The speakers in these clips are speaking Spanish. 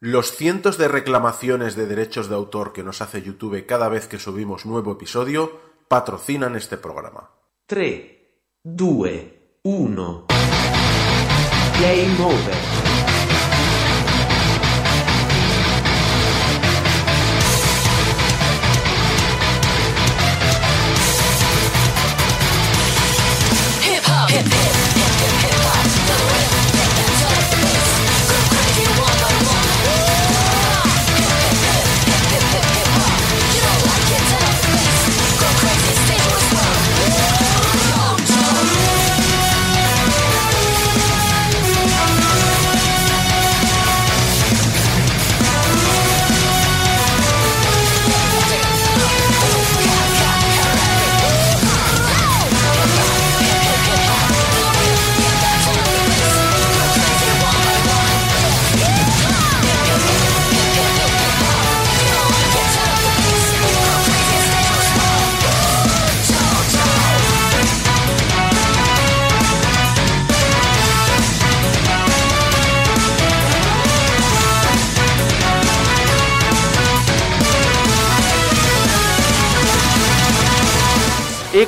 Los cientos de reclamaciones de derechos de autor que nos hace YouTube cada vez que subimos nuevo episodio patrocinan este programa. 3, 2, 1. Game over.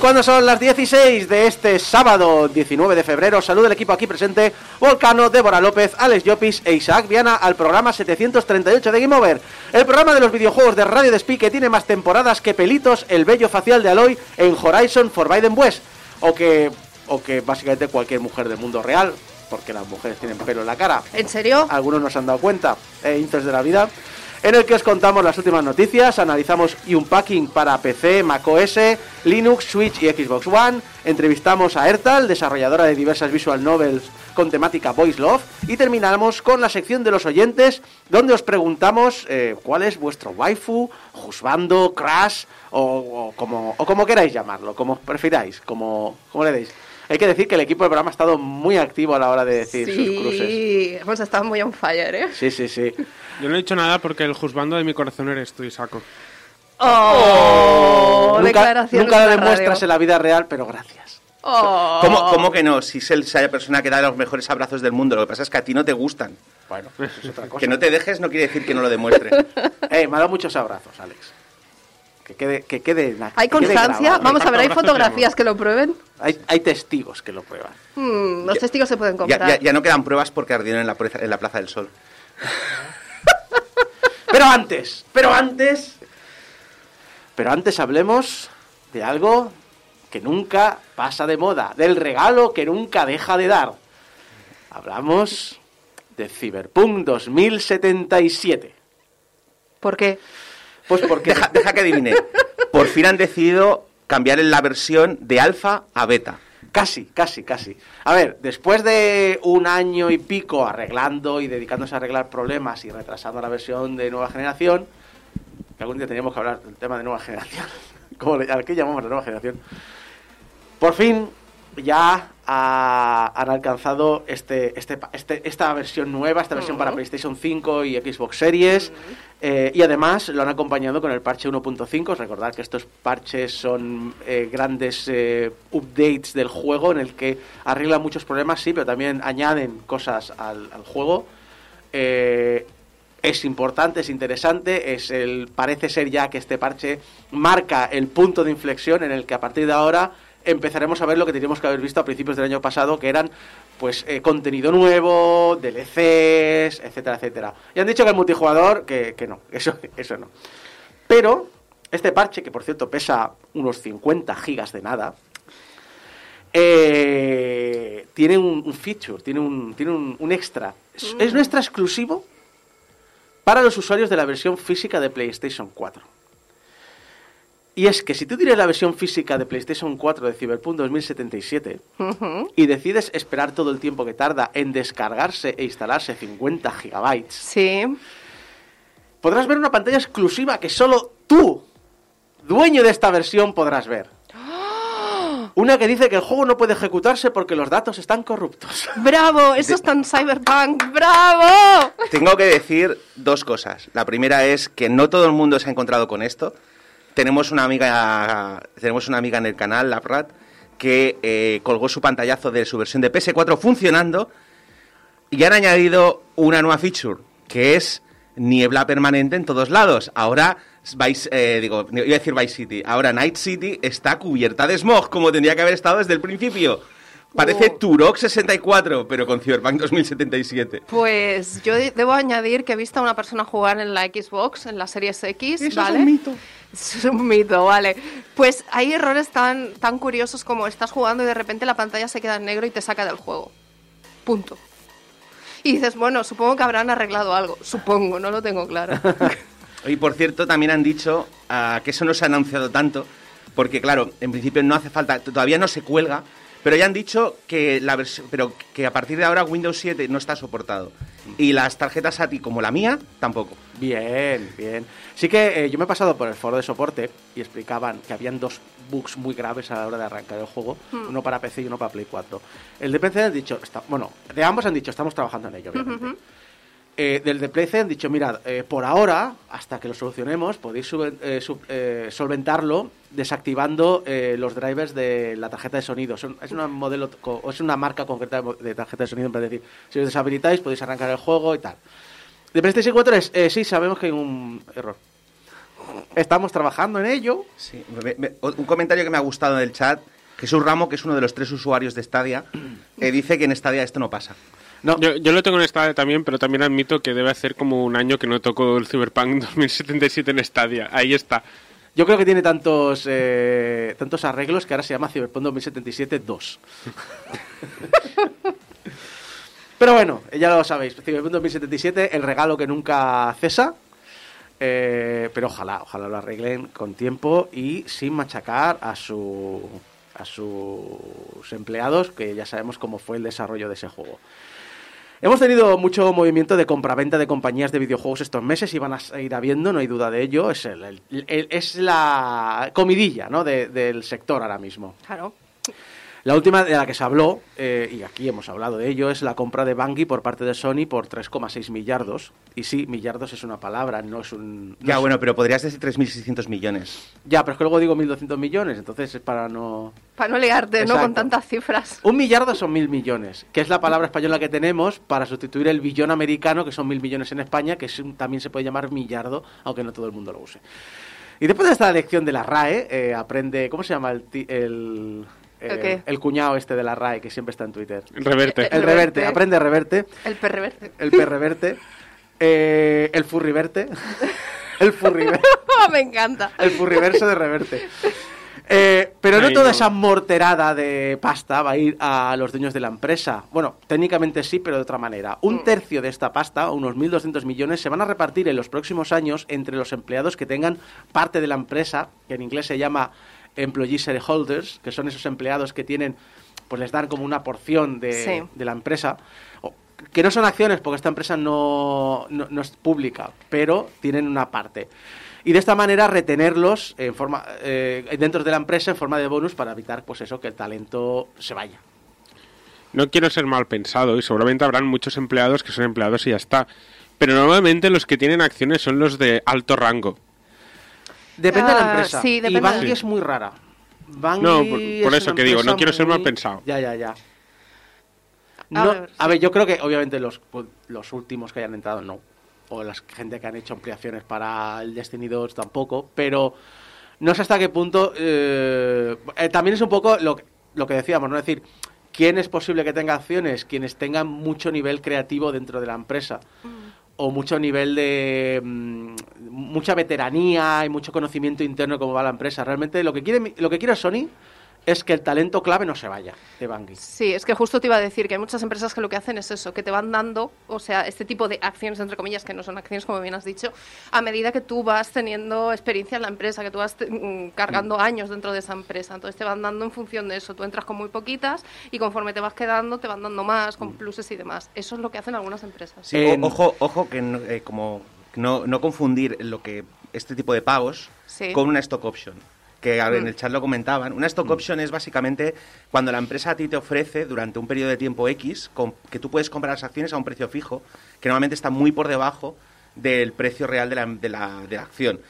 Cuando son las 16 de este sábado 19 de febrero, saludo el equipo aquí presente, Volcano, Débora López, Alex Llopis e Isaac Viana al programa 738 de Game Over, el programa de los videojuegos de Radio Despí que tiene más temporadas que pelitos el bello facial de Aloy en Horizon Forbidden West, o que, o que básicamente cualquier mujer del mundo real, porque las mujeres tienen pelo en la cara. ¿En serio? Algunos nos han dado cuenta, eh, de la vida en el que os contamos las últimas noticias, analizamos Unpacking para PC, macOS, Linux, Switch y Xbox One, entrevistamos a Ertal, desarrolladora de diversas visual novels con temática Voice Love, y terminamos con la sección de los oyentes, donde os preguntamos eh, cuál es vuestro waifu, juzbando, crash, o, o como, o como queráis llamarlo, como prefiráis, como, como le deis. Hay que decir que el equipo del programa ha estado muy activo a la hora de decir sus cruces. Sí, hemos estado muy on fire, ¿eh? Sí, sí, sí. Yo no he dicho nada porque el juzgando de mi corazón eres tú, Isaco. ¡Oh! nunca Declaraciones nunca en lo la demuestras radio. en la vida real, pero gracias. ¡Oh! ¿Cómo, cómo que no? Si es el- esa persona que da los mejores abrazos del mundo. Lo que pasa es que a ti no te gustan. Bueno, eso es otra cosa. Que no te dejes no quiere decir que no lo demuestre. Eh, me ha dado muchos abrazos, Alex. Que quede, que quede, la- ¿Hay que constancia? Vamos a ver, ¿hay fotografías que lo prueben? Hay, hay testigos que lo prueban. Hmm, los Ya- testigos se pueden comprar. ya- ya no quedan pruebas porque ardieron en la, plaza- en la Plaza del Sol. Pero antes, pero antes, pero antes hablemos de algo que nunca pasa de moda, del regalo que nunca deja de dar. Hablamos de Cyberpunk 2077. ¿Por qué? Pues porque Deja, deja que adivine. Por fin han decidido cambiar la versión de alfa a beta. Casi, casi, casi. A ver, después de un año y pico arreglando y dedicándose a arreglar problemas y retrasando la versión de nueva generación, que algún día teníamos que hablar del tema de nueva generación, como le, al que llamamos la nueva generación, por fin ya ha- han alcanzado este, este, este- esta versión nueva, esta versión para PlayStation 5 y Xbox Series, eh, y además lo han acompañado con el parche 1.5. Recordad que estos parches son eh, grandes eh, updates del juego en el que arreglan muchos problemas, sí, pero también añaden cosas al, al juego. Es importante, es interesante, es el parece ser ya que este parche marca el punto de inflexión en el que a partir de ahora empezaremos a ver lo que teníamos que haber visto a principios del año pasado, que eran pues eh, contenido nuevo, DLCs, etcétera, etcétera. Y han dicho que el multijugador, que, que no, eso, eso no. Pero este parche, que por cierto pesa unos 50 gigas de nada, eh, tiene un, un feature, tiene un, tiene un, un extra. Es, es un extra exclusivo para los usuarios de la versión física de PlayStation 4. Y es que si tú tienes la versión física de PlayStation 4 de Cyberpunk 2077 Ujú. y decides esperar todo el tiempo que tarda en descargarse e instalarse 50 gigabytes, Sí. podrás ver una pantalla exclusiva que solo tú, dueño de esta versión, podrás ver. Una que dice que el juego no puede ejecutarse porque los datos están corruptos. ¡Bravo! Eso es tan cyberpunk. ¡Bravo! Tengo que decir dos cosas. La primera es que no todo el mundo se ha encontrado con esto. Tenemos una amiga, tenemos una amiga en el canal, Laprat, que eh, colgó su pantallazo de su versión de PS4 funcionando y han añadido una nueva feature, que es niebla permanente en todos lados. Ahora, Vice, eh, digo, iba a decir Vice City, ahora Night City está cubierta de smog, como tendría que haber estado desde el principio. Parece Oh. Turok 64, pero con Cyberpunk 2077. Pues yo de- debo añadir que he visto a una persona jugar en la Xbox, en la Series X, Eso es ¿vale? Es un mito, vale. Pues hay errores tan, tan curiosos como estás jugando y de repente la pantalla se queda en negro y te saca del juego. Punto. Y dices, bueno, supongo que habrán arreglado algo. Supongo, no lo tengo claro. Y por cierto, también han dicho ah, que eso no se ha anunciado tanto, porque claro, en principio no hace falta, todavía no se cuelga, pero ya han dicho que la pero que a partir de ahora Windows 7 no está soportado. Y las tarjetas ATI como la mía, tampoco. Bien, bien. Sí que eh, yo me he pasado por el foro de soporte y explicaban que habían dos bugs muy graves a la hora de arrancar el juego, uno para PC y uno para Play 4. El de PC han dicho, está- bueno, de ambos han dicho, estamos trabajando en ello, obviamente. Eh, del de han dicho, mirad, eh, por ahora, hasta que lo solucionemos, podéis eh, solventarlo desactivando los drivers de la tarjeta de sonido. Son- es, una modelo, es una marca concreta de, tarjeta de sonido, en decir, si los deshabilitáis podéis arrancar el juego y tal. De PlayStation 4 es, sí, sabemos que hay un error. Estamos trabajando en ello. Un comentario que me ha gustado del chat, Jesús Ramo, que es uno de los tres usuarios de Stadia, dice que en Stadia esto no pasa. No, Yo, yo lo tengo en Stadia también, pero también admito que debe hacer como un año que no toco el Cyberpunk 2077 en Stadia. Ahí está. yo creo que tiene tantos eh, tantos arreglos que ahora se llama Cyberpunk 2077 2. Pero bueno, ya lo sabéis, Cyberpunk 2077, el regalo que nunca cesa. Eh, pero ojalá, ojalá lo arreglen con tiempo y sin machacar a su a sus empleados, que ya sabemos cómo fue el desarrollo de ese juego. Hemos tenido mucho movimiento de compraventa de compañías de videojuegos estos meses y van a seguir habiendo, no hay duda de ello. Es, el- es la comidilla ¿no? de- del sector ahora mismo. Claro. La última de la que se habló, eh, y aquí hemos hablado de ello, es la compra de Bungie por parte de Sony por 3,6 millardos. Y sí, millardos es una palabra, no es un... no Ya, es- bueno, pero podrías decir 3.600 millones. Ya, pero es que luego digo 1.200 millones, entonces es para no... Para no liarte, ¿no? Con tantas cifras. Un millardo son mil millones, que es la palabra española que tenemos para sustituir el billón americano, que son mil millones en España, que es también se puede llamar millardo, aunque no todo el mundo lo use. Y después de esta lección de la RAE, eh, aprende, ¿cómo se llama el, el, ¿El eh, el cuñado este de la RAE que siempre está en Twitter? Reverte. El reverte, reverte. aprende reverte, El perreverte. el perreverte, eh, el furriverte, el furriverte. Me encanta. El furriverso de reverte. Eh, pero no Ay, toda no. esa morterada de pasta va a ir a los dueños de la empresa. Bueno, técnicamente sí, pero de otra manera. Un tercio de esta pasta, unos 1.200 millones, se van a repartir en los próximos años entre los empleados que tengan parte de la empresa, que en inglés se llama employee shareholders, que son esos empleados que tienen, pues les dan como una porción de, Sí. de la empresa. O- que no son acciones, porque esta empresa no, no, no es pública, pero tienen una parte. Y de esta manera retenerlos en forma, eh, dentro de la empresa en forma de bonus para evitar pues eso, que el talento se vaya. No quiero ser mal pensado y seguramente habrán muchos empleados que son empleados y ya está. Pero normalmente los que tienen acciones son los de alto rango. Depende de la Ah, empresa. sí, y depende Bungie de- es muy rara. No, por- por es eso que digo, no quiero ser mal pensado. Ya, ya, ya. A No, ver, a ver, yo creo que obviamente los, pues, los últimos que hayan entrado no. O la gente que han hecho ampliaciones para el Destiny 2 tampoco. Pero no sé hasta qué punto. eh, eh, también es un poco lo, que- lo que decíamos, ¿no? Es decir, ¿quién es posible que tenga acciones? Quienes tengan mucho nivel creativo dentro de la empresa. O mucho nivel de. mm, mucha veteranía y mucho conocimiento interno de cómo va la empresa. Realmente lo que quiere, lo que quiere Sony es que el talento clave no se vaya de Bungie. Sí, es que justo te iba a decir que hay muchas empresas que lo que hacen es eso, que te van dando, o sea, este tipo de acciones, entre comillas, que no son acciones, como bien has dicho, a medida que tú vas teniendo experiencia en la empresa, que tú vas mm, cargando años dentro de esa empresa. Entonces te van dando en función de eso. Tú entras con muy poquitas y conforme te vas quedando, te van dando más, con pluses y demás. Eso es lo que hacen algunas empresas. Sí, ojo, ojo que no, eh, como no, no confundir lo que este tipo de pagos Sí. con una stock option. Que en Mm. el chat lo comentaban. Una stock option es básicamente cuando la empresa a ti te ofrece durante un periodo de tiempo X que tú puedes comprar las acciones a un precio fijo, que normalmente está muy por debajo del precio real de la, de la- de la acción.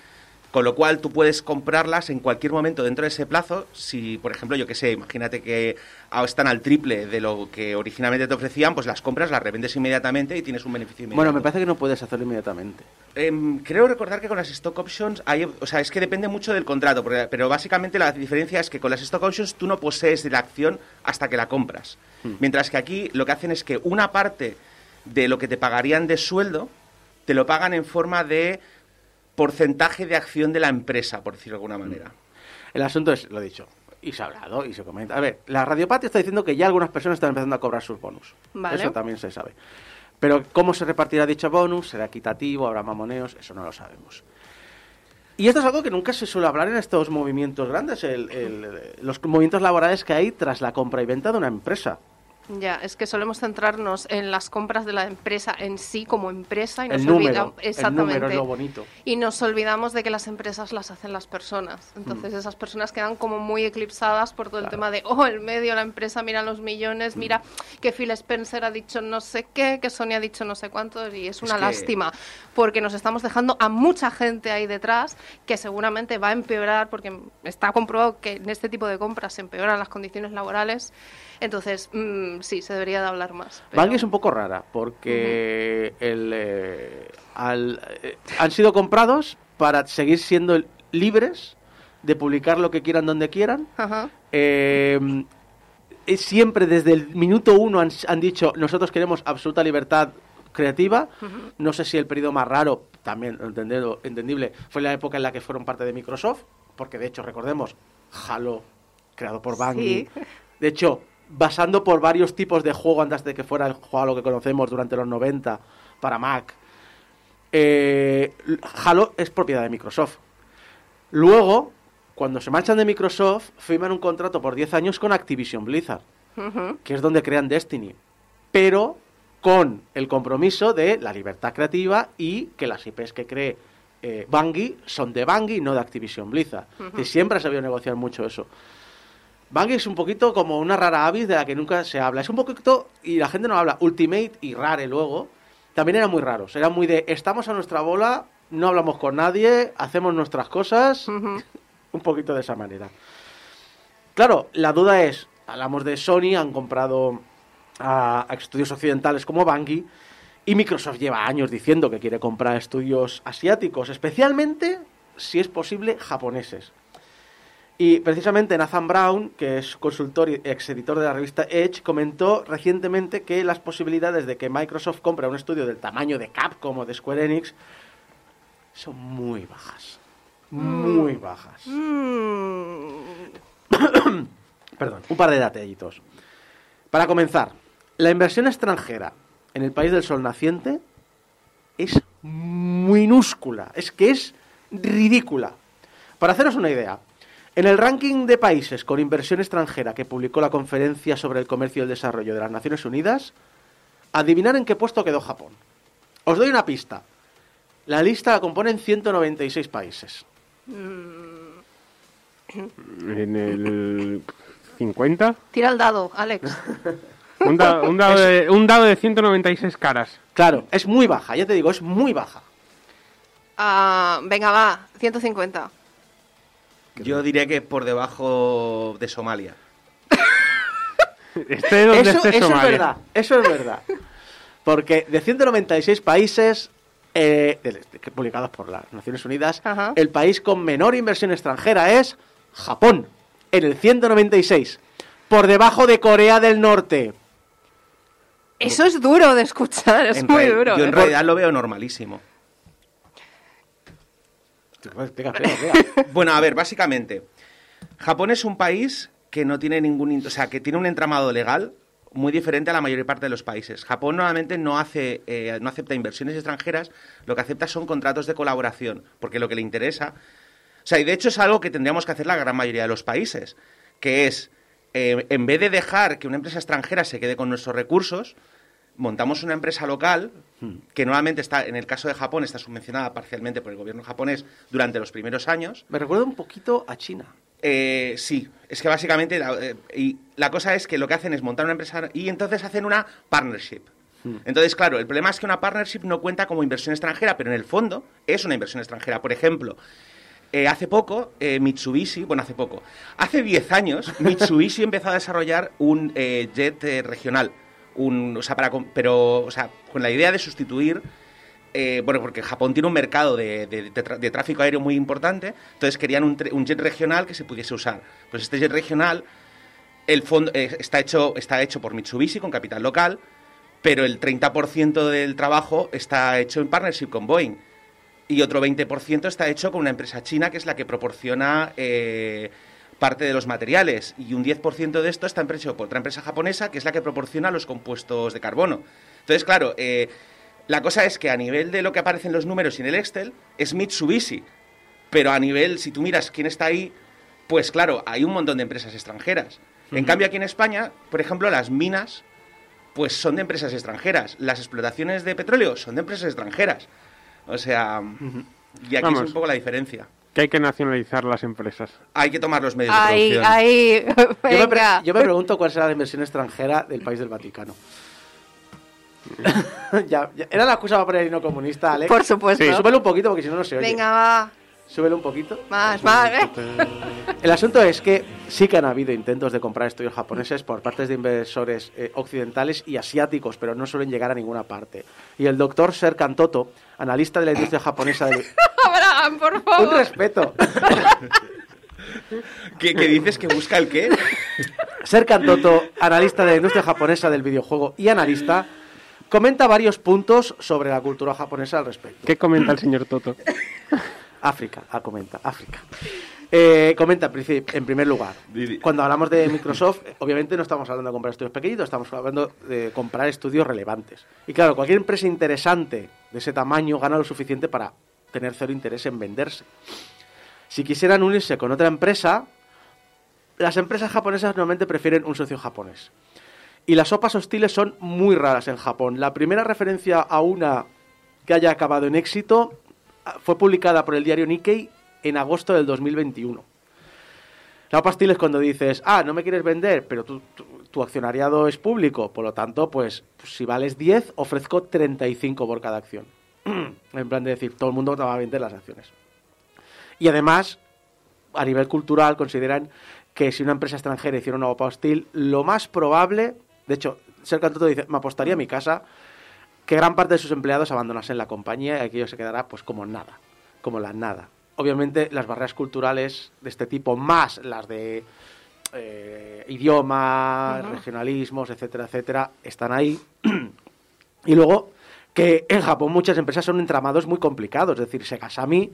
Con lo cual tú puedes comprarlas en cualquier momento dentro de ese plazo. Si, por ejemplo, yo que sé, imagínate que ah, están al triple de lo que originalmente te ofrecían, pues las compras, las revendes inmediatamente y tienes un beneficio inmediato. Bueno, me parece que no puedes hacerlo inmediatamente. em, creo recordar que con las stock options hay, o sea, es que depende mucho del contrato, porque- pero básicamente la diferencia es que con las stock options tú no posees de la acción hasta que la compras. Mientras que aquí lo que hacen es que una parte de lo que te pagarían de sueldo te lo pagan en forma de porcentaje de acción de la empresa, por decirlo de alguna manera. El asunto es, lo he dicho, y se ha hablado y se comenta. A ver, la Radiopatía está diciendo que ya algunas personas están empezando a cobrar sus bonus. Vale. Eso también se sabe. Pero cómo se repartirá dicho bonus, será equitativo, habrá mamoneos, eso no lo sabemos. Y esto es algo que nunca se suele hablar en estos movimientos grandes, el- el- los movimientos laborales que hay tras la compra y venta de una empresa. Ya, es que solemos centrarnos en las compras de la empresa en sí como empresa y nos El número, olvidamos el exactamente número es lo bonito. y nos olvidamos de que las empresas las hacen las personas. Entonces esas personas quedan como muy eclipsadas por todo el tema de, oh, el medio, la empresa, mira los millones, mira que Phil Spencer ha dicho no sé qué, que Sony ha dicho no sé cuántos y es una lástima porque nos estamos dejando a mucha gente ahí detrás que seguramente va a empeorar porque está comprobado que en este tipo de compras se empeoran las condiciones laborales. Entonces, mm, sí, se debería de hablar más. pero- es un poco rara porque el, eh, al- eh, han sido comprados para seguir siendo libres de publicar lo que quieran donde quieran. Eh, siempre desde el minuto uno han, han dicho nosotros queremos absoluta libertad creativa. No sé si el periodo más raro, también entendido- entendible, fue la época en la que fueron parte de Microsoft, porque de hecho recordemos Halo creado por Bungie. Sí. De hecho, basando por varios tipos de juego antes de que fuera el Halo que conocemos durante los 90 para Mac. eh, Halo es propiedad de Microsoft. Luego, cuando se marchan de Microsoft, firman un contrato por 10 años con Activision Blizzard, que es donde crean Destiny. Pero con el compromiso de la libertad creativa y que las IPs que cree eh, Bungie son de Bungie y no de Activision Blizzard. Que siempre ha sabido negociar mucho eso. Bungie es un poquito como una rara avis de la que nunca se habla. Es un poquito, y la gente no habla, Ultimate y Rare luego, también eran muy raros. Eran muy de, estamos a nuestra bola, no hablamos con nadie, hacemos nuestras cosas, un poquito de esa manera. Claro, la duda es, hablamos de Sony, han comprado a, a estudios occidentales como Bungie, y Microsoft lleva años diciendo que quiere comprar estudios asiáticos, especialmente, si es posible, japoneses. Y precisamente Nathan Brown, que es consultor y ex editor de la revista Edge, comentó recientemente que las posibilidades de que Microsoft compre un estudio del tamaño de Capcom o de Square Enix son muy bajas. Muy bajas. Mm, Perdón, un par de detallitos. Para comenzar, la inversión extranjera en el país del sol naciente es minúscula, es que es ridícula. Para haceros una idea, en el ranking de países con inversión extranjera que publicó la Conferencia sobre el Comercio y el Desarrollo de las Naciones Unidas, adivinar en qué puesto quedó Japón. Os doy una pista. La lista la componen 196 países. En el 50. Tira el dado, Alex. Un, da- un dado de, un dado de 196 caras. Claro, es muy baja, ya te digo, es muy baja. Ah, venga, va, 150. Yo diría que por debajo de Somalia. Este de donde Eso, esté eso es Somalia. verdad, eso es verdad. Porque de 196 países eh, publicados por las Naciones Unidas, Ajá. el país con menor inversión extranjera es Japón, en el 196, por debajo de Corea del Norte. Eso es duro de escuchar, es En muy duro. Yo ¿eh? en realidad lo veo normalísimo. Bueno, a ver, básicamente, Japón es un país que no tiene ningún, in- o sea, que tiene un entramado legal muy diferente a la mayor parte de los países. Japón normalmente no hace, eh, no acepta inversiones extranjeras, lo que acepta son contratos de colaboración, porque lo que le interesa, o sea, y de hecho es algo que tendríamos que hacer la gran mayoría de los países, que es eh, en vez de dejar que una empresa extranjera se quede con nuestros recursos, montamos una empresa local que normalmente está, en el caso de Japón, está subvencionada parcialmente por el gobierno japonés durante los primeros años. Me recuerda un poquito a China. Eh, sí, es que básicamente la, eh, y la cosa es que lo que hacen es montar una empresa y entonces hacen una partnership. Entonces, claro, el problema es que una partnership no cuenta como inversión extranjera, pero en el fondo es una inversión extranjera. Por ejemplo, eh, hace poco eh, Mitsubishi, bueno, hace poco, hace 10 años Mitsubishi empezó a desarrollar un eh, jet regional, un, o sea, pero, o sea, con la idea de sustituir eh, bueno, porque Japón tiene un mercado de, de- tráfico aéreo muy importante, entonces querían un jet regional que se pudiese usar. Pues este jet regional, el fondo eh, está hecho está hecho por Mitsubishi con capital local, pero el 30% del trabajo está hecho en partnership con Boeing y otro 20% está hecho con una empresa china que es la que proporciona eh, parte de los materiales y un 10% de esto está hecho por otra empresa japonesa que es la que proporciona los compuestos de carbono. Entonces, claro, eh, la cosa es que a nivel de lo que aparece en los números y en el Excel es Mitsubishi, pero a nivel, si tú miras quién está ahí, pues claro, hay un montón de empresas extranjeras. En cambio, aquí en España, por ejemplo, las minas, pues son de empresas extranjeras. Las explotaciones de petróleo son de empresas extranjeras. O sea, y aquí Vamos. es un poco la diferencia. Que hay que nacionalizar las empresas. Hay que tomar los medios de Ahí, producción. ahí, Yo me, yo pregunto cuál será la inversión extranjera del país del Vaticano. ya, ya- Era la excusa para poner el himno comunista, Alex. Por supuesto. Sí. Súbelo un poquito porque si no, no se oye. Venga, va. Súbelo un poquito. Más, más. ¿eh? El asunto es que sí que han habido intentos de comprar estudios japoneses por partes de inversores eh, occidentales y asiáticos, pero no suelen llegar a ninguna parte. Y el doctor Serkan Toto, analista de la industria japonesa del... Abraham, por Un favor. respeto. ¿Qué, qué dices que busca el qué? Serkan Toto, analista de la industria japonesa del videojuego y analista, comenta varios puntos sobre la cultura japonesa al respecto. ¿Qué comenta el señor Toto? África, ah, comenta, África. Eh, comenta, en primer lugar, cuando hablamos de Microsoft, eh, obviamente no estamos hablando de comprar estudios pequeñitos, estamos hablando de comprar estudios relevantes. Y claro, cualquier empresa interesante de ese tamaño gana lo suficiente para tener cero interés en venderse. Si quisieran unirse con otra empresa, las empresas japonesas normalmente prefieren un socio japonés. Y las sopas hostiles son muy raras en Japón. La primera referencia a una que haya acabado en éxito fue publicada por el diario Nikkei en agosto del 2021. La sopa hostil es cuando dices, ah, no me quieres vender, pero tu, accionariado es público, por lo tanto, pues si vales 10, ofrezco 35 por cada acción. en plan de decir, todo el mundo te va a vender las acciones. Y además, a nivel cultural, consideran que si una empresa extranjera hiciera una OPA hostil, lo más probable, de hecho, Serkan Toto dice, me apostaría a mi casa que gran parte de sus empleados abandonasen la compañía y aquello se quedará pues como nada, como la nada. Obviamente las barreras culturales de este tipo, más las de eh, idiomas, regionalismos, etcétera, etcétera, están ahí. y luego que en Japón muchas empresas son entramados muy complicados, es decir, Segasami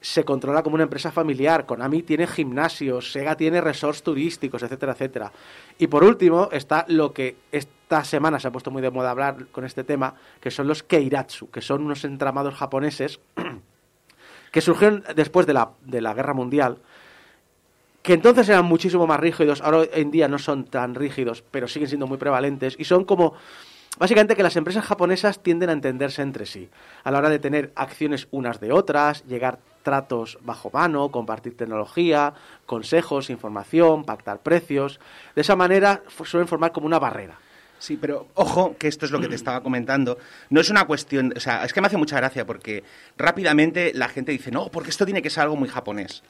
se controla como una empresa familiar, Konami tiene gimnasios, Sega tiene resorts turísticos, etcétera, etcétera. Y por último está lo que esta semana se ha puesto muy de moda hablar con este tema, que son los Keiratsu, que son unos entramados japoneses que surgieron después de la, de la Guerra Mundial, que entonces eran muchísimo más rígidos, ahora en día no son tan rígidos, pero siguen siendo muy prevalentes, y son como, básicamente que las empresas japonesas tienden a entenderse entre sí, a la hora de tener acciones unas de otras, llegar tratos bajo mano, compartir tecnología, consejos, información, pactar precios, de esa manera suelen formar como una barrera. Sí, pero ojo, que esto es lo que te estaba comentando. No es una cuestión, o sea, es que me hace mucha gracia porque rápidamente la gente dice, no, porque esto tiene que ser algo muy japonés.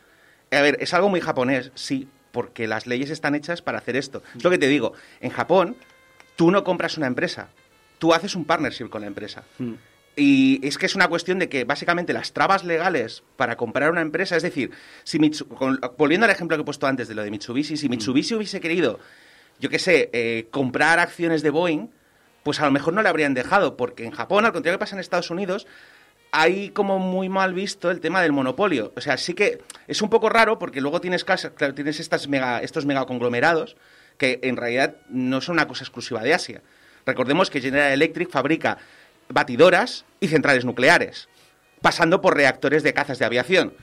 A ver, es algo muy japonés, sí, porque las leyes están hechas para hacer esto. Es lo que te digo, en Japón tú no compras una empresa, tú haces un partnership con la empresa. Y es que es una cuestión de que básicamente las trabas legales para comprar una empresa, es decir, si Mitsu- con- volviendo al ejemplo que he puesto antes de lo de Mitsubishi, si Mitsubishi hubiese querido, yo qué sé, eh, comprar acciones de Boeing, pues a lo mejor no le habrían dejado, porque en Japón, al contrario que pasa en Estados Unidos, hay como muy mal visto el tema del monopolio. O sea, sí que es un poco raro porque luego tienes, cas- claro, tienes estas mega, estos megaconglomerados que en realidad no son una cosa exclusiva de Asia. Recordemos que General Electric fabrica batidoras y centrales nucleares, pasando por reactores de cazas de aviación.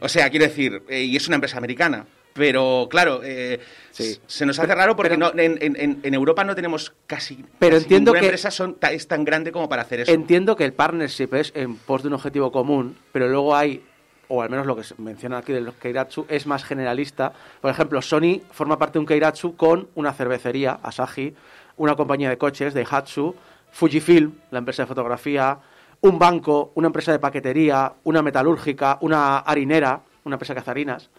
O sea, quiero decir, eh, y es una empresa americana. Pero claro, eh, Sí. se nos hace raro porque Pero- no, en, en- en- en Europa no tenemos casi, Pero casi entiendo ninguna que- empresa son, es tan grande como para hacer eso. Entiendo que el partnership es en pos de un objetivo común, pero luego hay, o al menos lo que se menciona aquí de los Keiratsu, es más generalista. Por ejemplo, Sony forma parte de un Keiratsu con una cervecería, Asahi, una compañía de coches, Daihatsu, Fujifilm, la empresa de fotografía, un banco, una empresa de paquetería, una metalúrgica, una harinera, una empresa de harinas.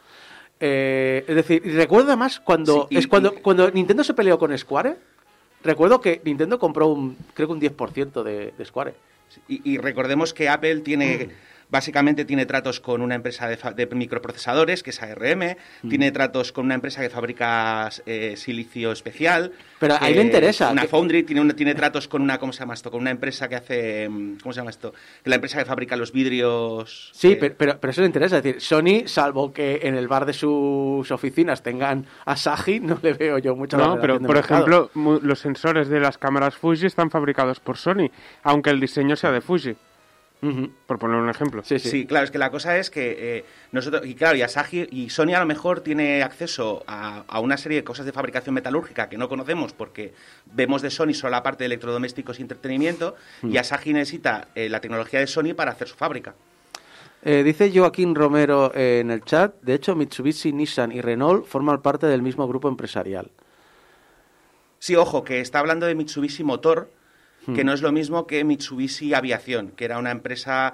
Eh, es decir, recuerdo además cuando, Sí, y- es cuando, y- cuando Nintendo se peleó con Square, recuerdo que Nintendo compró un, creo que un 10% de, de Square. Y, y recordemos que Apple tiene, básicamente tiene tratos con una empresa de, fa- de microprocesadores, que es ARM, tiene tratos con una empresa que fabrica eh, silicio especial. Pero ahí le interesa, Una que- Foundry tiene, una- tiene tratos con una, ¿cómo se llama esto? Con una empresa que hace, mm, ¿cómo se llama esto? La empresa que fabrica los vidrios. Sí, eh, pero, pero, pero eso le interesa. Es decir, Sony, salvo que en el bar de sus oficinas tengan Asahi, no le veo yo mucha No, pero por mercado. ejemplo, los sensores de las cámaras Fuji están fabricados por Sony, aunque el diseño sea de Fuji, Por poner un ejemplo. Sí, sí. Sí. claro, es que la cosa es que eh, nosotros, y claro, y Asahi y Sony a lo mejor tiene acceso a, a una serie de cosas de fabricación metalúrgica que no conocemos porque vemos de Sony solo la parte de electrodomésticos y entretenimiento, y Asahi necesita eh, la tecnología de Sony para hacer su fábrica. Eh, dice Joaquín Romero eh, en el chat, de hecho Mitsubishi, Nissan y Renault forman parte del mismo grupo empresarial. Sí, ojo, que está hablando de Mitsubishi Motor, que Hmm. no es lo mismo que Mitsubishi Aviación, que era una empresa...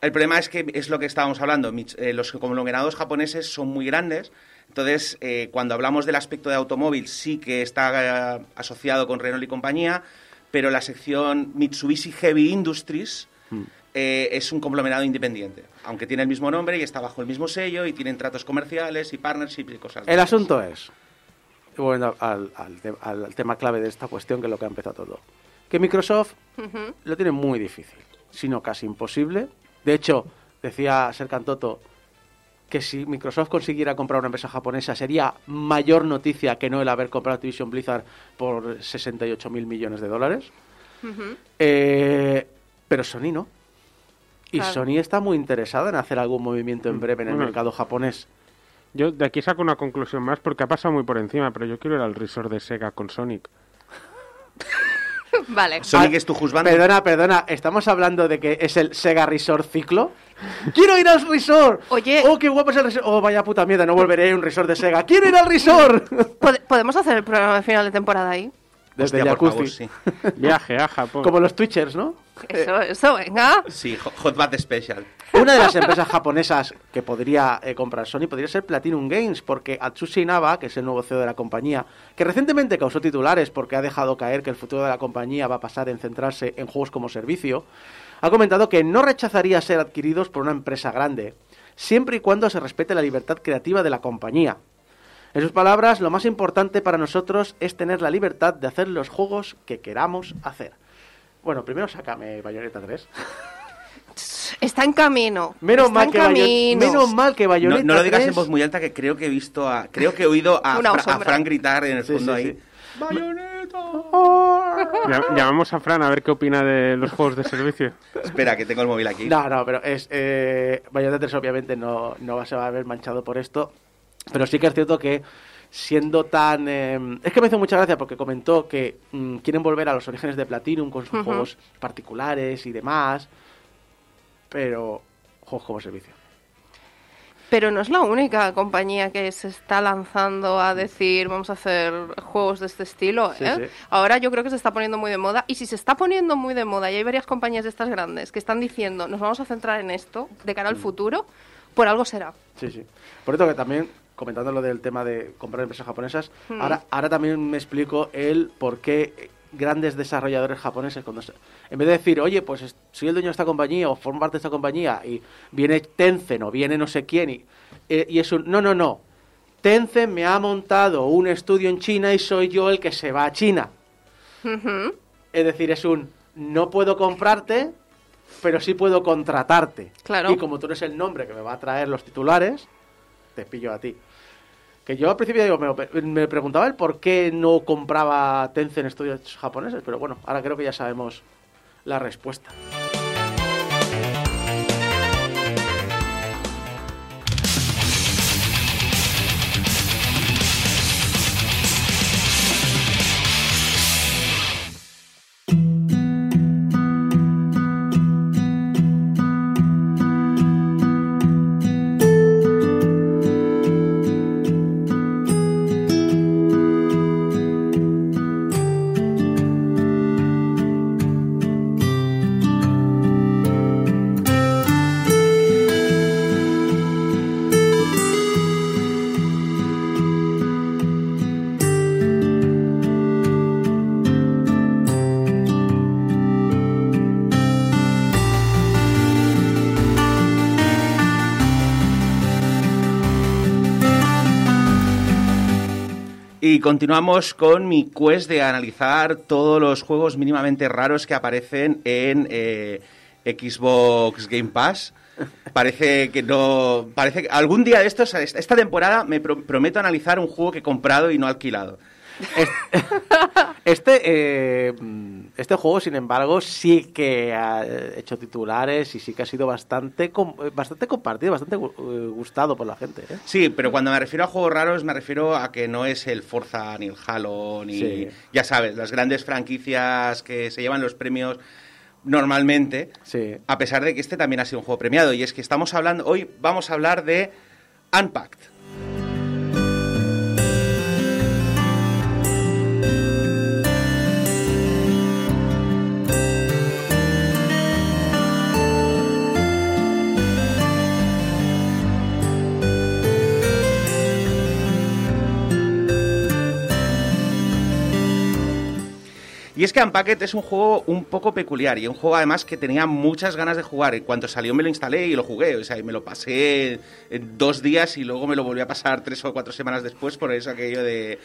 El problema es que es lo que estábamos hablando, eh, los conglomerados japoneses son muy grandes, entonces eh, cuando hablamos del aspecto de automóvil sí que está eh, asociado con Renault y compañía, pero la sección Mitsubishi Heavy Industries Hmm. eh, es un conglomerado independiente, aunque tiene el mismo nombre y está bajo el mismo sello y tienen tratos comerciales y partnerships y cosas El esas. asunto es, bueno, al, al- al tema clave de esta cuestión, que es lo que ha empezado todo, que Microsoft lo tiene muy difícil, sino casi imposible. De hecho, decía Serkan Toto que si Microsoft consiguiera comprar una empresa japonesa sería mayor noticia que no el haber comprado Activision Blizzard por 68 mil millones de dólares. Eh, pero Sony no. Y Claro. Sony está muy interesada en hacer algún movimiento en breve en el Bueno. mercado japonés. Yo de aquí saco una conclusión más porque ha pasado muy por encima, pero yo quiero ir al resort de Sega con Sonic. Vale. Sonic Ah, es tu juzgando. Perdona, perdona, ¿estamos hablando de que es el Sega Resort ciclo? ¡Quiero ir al resort! Oye. ¡Oh, qué guapo es el resort! ¡Oh, vaya puta mierda, no volveré a un resort de Sega! ¡Quiero ir al resort! Pod- ¿Podemos hacer el programa de final de temporada ahí? Desde Hostia, el por jacuzzi. favor, sí. Viaje a Japón. Como los Twitchers, ¿no? Eso, eso, venga. Sí, Hot Special. Una de las empresas japonesas que podría eh, comprar Sony podría ser Platinum Games, porque Atsushi Inaba, que es el nuevo CEO de la compañía, que recientemente causó titulares porque ha dejado caer que el futuro de la compañía va a pasar en centrarse en juegos como servicio, ha comentado que no rechazaría ser adquiridos por una empresa grande, siempre y cuando se respete la libertad creativa de la compañía. En sus palabras, lo más importante para nosotros es tener la libertad de hacer los juegos que queramos hacer. Bueno, primero sácame Bayonetta 3. Está en camino. Menos Está mal, en que Bayo- camino. menos mal que No, Bayonetta no lo digas 3 en voz muy alta que creo que he visto a, creo que he oído a, Una Fra- a sombra. Frank gritar en el Sí, fondo sí, ahí. sí. Llam- Llamamos a Fran a ver qué opina de los juegos de servicio. Espera, que tengo el móvil aquí. No, no, pero es eh, Bayonetta 3 obviamente no, no se va a ver manchado por esto, pero sí que es cierto que siendo tan... eh, es que me hizo mucha gracia porque comentó que mm, quieren volver a los orígenes de Platinum con sus juegos particulares y demás, pero juegos como servicio. Pero no es la única compañía que se está lanzando a decir vamos a hacer juegos de este estilo. Sí, ¿eh? sí. Ahora yo creo que se está poniendo muy de moda. Y si se está poniendo muy de moda y hay varias compañías de estas grandes que están diciendo nos vamos a centrar en esto de cara al Mm. futuro, por algo será. Sí, sí. Por eso que también, comentando lo del tema de comprar empresas japonesas, Hmm. ahora, ahora también me explico el por qué grandes desarrolladores japoneses, cuando se- en vez de decir, oye, pues es- soy el dueño de esta compañía o formo parte de esta compañía y viene Tencent o viene no sé quién y, eh, y es un, no, no, no, Tencent me ha montado un estudio en China y soy yo el que se va a China. Es decir, es un, no puedo comprarte, pero sí puedo contratarte. Claro. Y como tú eres el nombre que me va a traer los titulares, te pillo a ti. Que yo al principio digo, me, preguntaba el por qué no compraba Tencent estudios japoneses, pero bueno, ahora creo que ya sabemos la respuesta. Continuamos con mi quest de analizar todos los juegos mínimamente raros que aparecen en eh, Xbox Game Pass. Parece que no. Parece que algún día de estos, esta temporada, me pro- prometo analizar un juego que he comprado y no alquilado. Este, eh, este juego, sin embargo, sí que ha hecho titulares y sí que ha sido bastante, eh, bastante compartido, bastante eh, gustado por la gente. ¿eh? Sí, pero cuando me refiero a juegos raros, me refiero a que no es el Forza, ni el Halo, ni. Sí. Ya sabes, las grandes franquicias que se llevan los premios normalmente. Sí. A pesar de que este también ha sido un juego premiado. Y es que estamos hablando. Hoy vamos a hablar de Unpacked. Y es que Unpacked es un juego un poco peculiar y un juego además que tenía muchas ganas de jugar. En cuanto salió me lo instalé y lo jugué. O sea, y me lo pasé en dos días y luego me lo volví a pasar tres o cuatro semanas después. Por eso aquello de...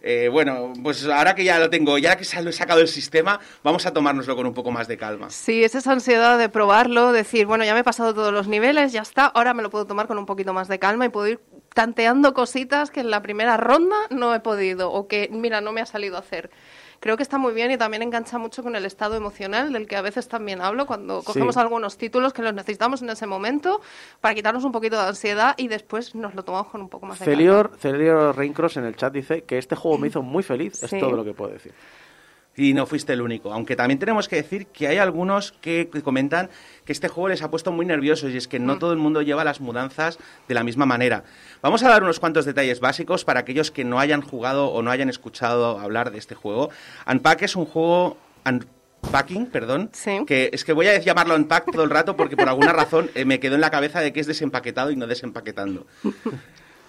eh, bueno, pues ahora que ya lo tengo, ya que lo he sacado del sistema, vamos a tomárnoslo con un poco más de calma. Sí, es esa ansiedad de probarlo, decir, bueno, ya me he pasado todos los niveles, ya está, ahora me lo puedo tomar con un poquito más de calma y puedo ir tanteando cositas que en la primera ronda no he podido o que, mira, no me ha salido a hacer. Creo que está muy bien y también engancha mucho con el estado emocional del que a veces también hablo cuando cogemos Sí. algunos títulos que los necesitamos en ese momento para quitarnos un poquito de ansiedad y después nos lo tomamos con un poco más de calma. Celior, Celior Reincross en el chat dice que este juego me hizo muy feliz. Sí. Es todo lo que puedo decir. Y no fuiste el único. Aunque también tenemos que decir que hay algunos que, comentan que este juego les ha puesto muy nerviosos y es que no todo el mundo lleva las mudanzas de la misma manera. Vamos a dar unos cuantos detalles básicos para aquellos que no hayan jugado o no hayan escuchado hablar de este juego. Unpack es un juego... Unpacking, perdón. Sí. Que es que voy a llamarlo Unpack todo el rato porque por alguna razón eh, me quedó en la cabeza de que es desempaquetado y no desempaquetando.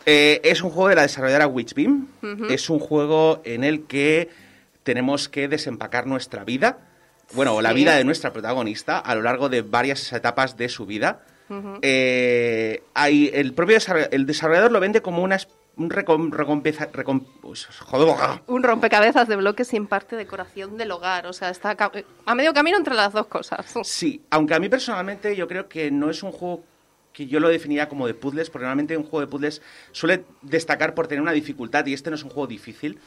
Eh, es un juego de la desarrolladora Witchbeam. Es un juego en el que tenemos que desempacar nuestra vida, bueno, o la Sí. vida de nuestra protagonista a lo largo de varias etapas de su vida. Eh, hay, el propio el desarrollador lo vende como una un recom- recompensa... recom- pues, joder, Un rompecabezas de bloques sin parte decoración del hogar, o sea, está a medio camino entre las dos cosas. Sí, aunque a mí personalmente yo creo que no es un juego que yo lo definiría como de puzzles, porque normalmente un juego de puzzles suele destacar por tener una dificultad y este no es un juego difícil.